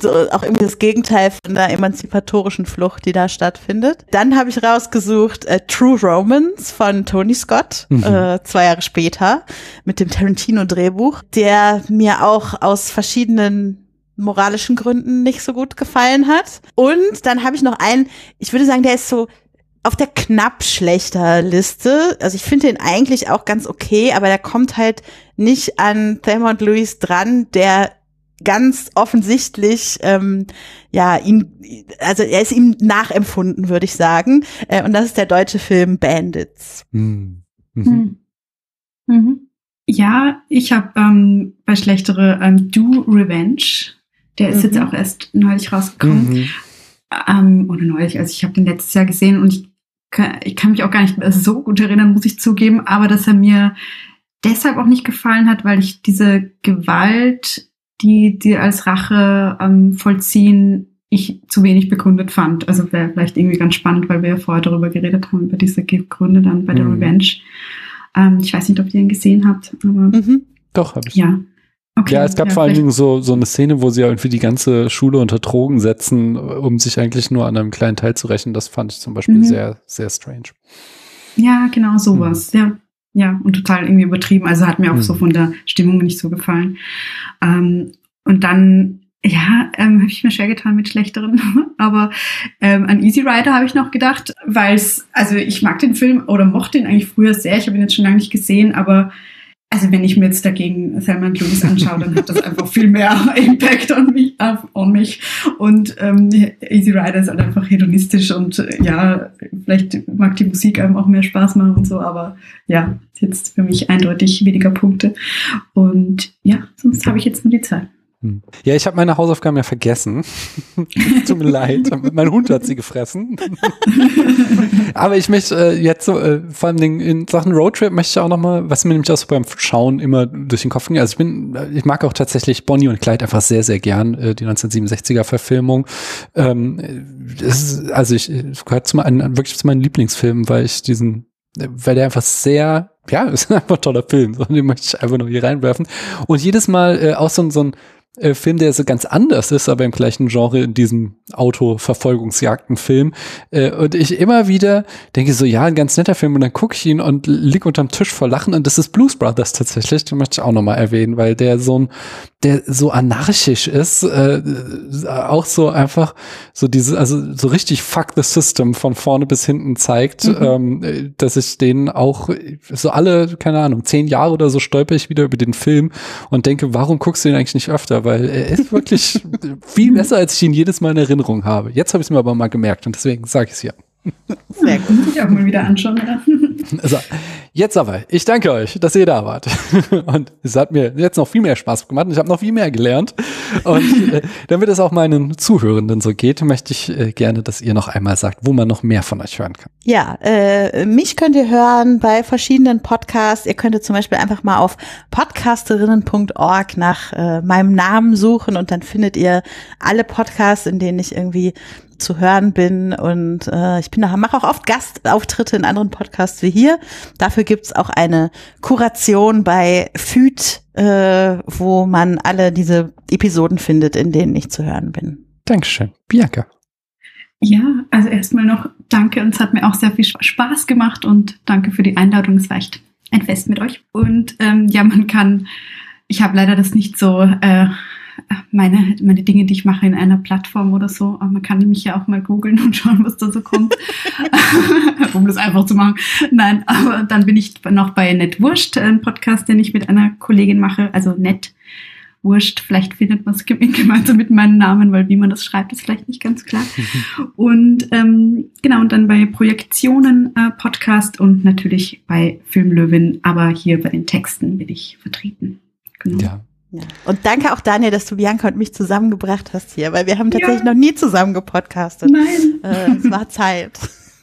so, auch irgendwie das Gegenteil von der emanzipatorischen Flucht, die da stattfindet. Dann habe ich rausgesucht äh, True Romance von Tony Scott, mhm. äh, zwei Jahre später, mit dem Tarantino-Drehbuch, der mir auch aus verschiedenen moralischen Gründen nicht so gut gefallen hat. Und dann habe ich noch einen, ich würde sagen, der ist so auf der knapp schlechter Liste. Also ich finde den eigentlich auch ganz okay, aber der kommt halt nicht an Thelma und Louise dran, der ganz offensichtlich ähm, ja ihn also er ist ihm nachempfunden würde ich sagen äh, und das ist der deutsche Film Bandits hm. mhm. Mhm. Mhm. ja ich habe ähm, bei schlechtere ähm, Do Revenge der ist jetzt mhm. auch erst neulich rausgekommen mhm. ähm, oder neulich also ich habe den letztes Jahr gesehen und ich ich kann mich auch gar nicht mehr so gut erinnern, muss ich zugeben, aber dass er mir deshalb auch nicht gefallen hat, weil ich diese Gewalt, die die als Rache ähm, vollziehen, ich zu wenig begründet fand. Also wäre vielleicht irgendwie ganz spannend, weil wir ja vorher darüber geredet haben, über diese Gründe dann bei der mhm. Revenge. Ähm, ich weiß nicht, ob ihr ihn gesehen habt, aber mhm. doch habe ich. Ja, Okay, ja, es gab ja, vor allen Dingen so, so eine Szene, wo sie ja irgendwie die ganze Schule unter Drogen setzen, um sich eigentlich nur an einem kleinen Teil zu rächen. Das fand ich zum Beispiel mhm. sehr, sehr strange. Ja, genau sowas. Mhm. Ja, ja, und total irgendwie übertrieben. Also hat mir auch mhm. so von der Stimmung nicht so gefallen. Ähm, und dann, ja, ähm, habe ich mir schwer getan mit schlechteren. Aber ähm, an Easy Rider habe ich noch gedacht, weil es, also ich mag den Film oder mochte ihn eigentlich früher sehr. Ich habe ihn jetzt schon lange nicht gesehen, aber also wenn ich mir jetzt dagegen Thelma Louise anschaue, dann hat das einfach viel mehr Impact on mich. On mich. Und ähm, Easy Rider ist halt einfach hedonistisch und äh, ja, vielleicht mag die Musik einem auch mehr Spaß machen und so, aber ja, jetzt für mich eindeutig weniger Punkte. Und ja, sonst habe ich jetzt nur die Zeit. Hm. Ja, ich habe meine Hausaufgaben ja vergessen. Tut mir leid. Mein Hund hat sie gefressen. Aber ich möchte äh, jetzt so, äh, vor allem in Sachen Roadtrip möchte ich auch noch mal, was mir nämlich auch so beim Schauen immer durch den Kopf ging. Also ich bin, äh, ich mag auch tatsächlich Bonnie und Clyde einfach sehr, sehr gern, äh, die 1967er Verfilmung. Ähm, ist, also ich, ich gehört zu meinen, wirklich zu meinen Lieblingsfilmen, weil ich diesen weil der einfach sehr, ja, ist einfach ein toller Film, so, den möchte ich einfach nur hier reinwerfen. Und jedes Mal äh, auch so, so ein äh, Film, der so ganz anders ist, aber im gleichen Genre in diesem Auto-Verfolgungsjagden-Film. Äh, und ich immer wieder denke so, ja, ein ganz netter Film. Und dann gucke ich ihn und lieg unterm Tisch vor Lachen. Und das ist Blues Brothers tatsächlich. Den möchte ich auch nochmal erwähnen, weil der so ein, der so anarchisch ist, äh, auch so einfach so diese, also so richtig fuck the system von vorne bis hinten zeigt, mhm. ähm, dass ich den auch so alle, keine Ahnung, zehn Jahre oder so stolper ich wieder über den Film und denke, warum guckst du den eigentlich nicht öfter? Weil er ist wirklich viel besser, als ich ihn jedes Mal in Erinnerung habe. Jetzt habe ich es mir aber mal gemerkt und deswegen sage ich es hier. Sehr gut. Ich auch mal wieder anschauen. Oder? Also, Jetzt aber, ich danke euch, dass ihr da wart. Und es hat mir jetzt noch viel mehr Spaß gemacht und ich habe noch viel mehr gelernt. Und äh, damit es auch meinen Zuhörenden so geht, möchte ich äh, gerne, dass ihr noch einmal sagt, wo man noch mehr von euch hören kann. Ja, äh, mich könnt ihr hören bei verschiedenen Podcasts. Ihr könntet zum Beispiel einfach mal auf podcasterinnen.org nach äh, meinem Namen suchen und dann findet ihr alle Podcasts, in denen ich irgendwie zu hören bin und äh, ich bin da, mache auch oft Gastauftritte in anderen Podcasts wie hier. Dafür gibt's auch eine Kuration bei FÜD, äh, wo man alle diese Episoden findet, in denen ich zu hören bin. Dankeschön. Bianca. Ja, also erstmal noch danke und es hat mir auch sehr viel Spaß gemacht und danke für die Einladung. Es war echt ein Fest mit euch. Und ähm, ja, man kann, ich habe leider das nicht so äh, meine, meine Dinge, die ich mache in einer Plattform oder so. Aber man kann mich ja auch mal googeln und schauen, was da so kommt, um das einfach zu machen. Nein, aber dann bin ich noch bei Netwurscht, ein Podcast, den ich mit einer Kollegin mache, also Net. Wurscht, vielleicht findet man es gemeinsam mit meinem Namen, weil wie man das schreibt, ist vielleicht nicht ganz klar. und ähm, genau, und dann bei Projektionen äh, Podcast und natürlich bei Filmlöwin, aber hier bei den Texten bin ich vertreten. Genau. Ja, ja. Und danke auch Daniel, dass du Bianca und mich zusammengebracht hast hier, weil wir haben tatsächlich ja. noch nie zusammen gepodcastet. Nein. Äh, es war Zeit.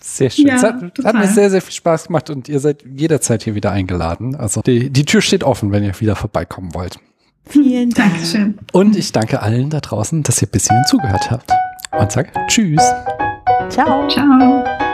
Sehr schön. Ja, es hat, hat, mir sehr, sehr viel Spaß gemacht und ihr seid jederzeit hier wieder eingeladen. Also die, die Tür steht offen, wenn ihr wieder vorbeikommen wollt. Vielen Dank. Dankeschön. Und ich danke allen da draußen, dass ihr bis hierhin zugehört habt. Und sage Tschüss. Ciao. Ciao.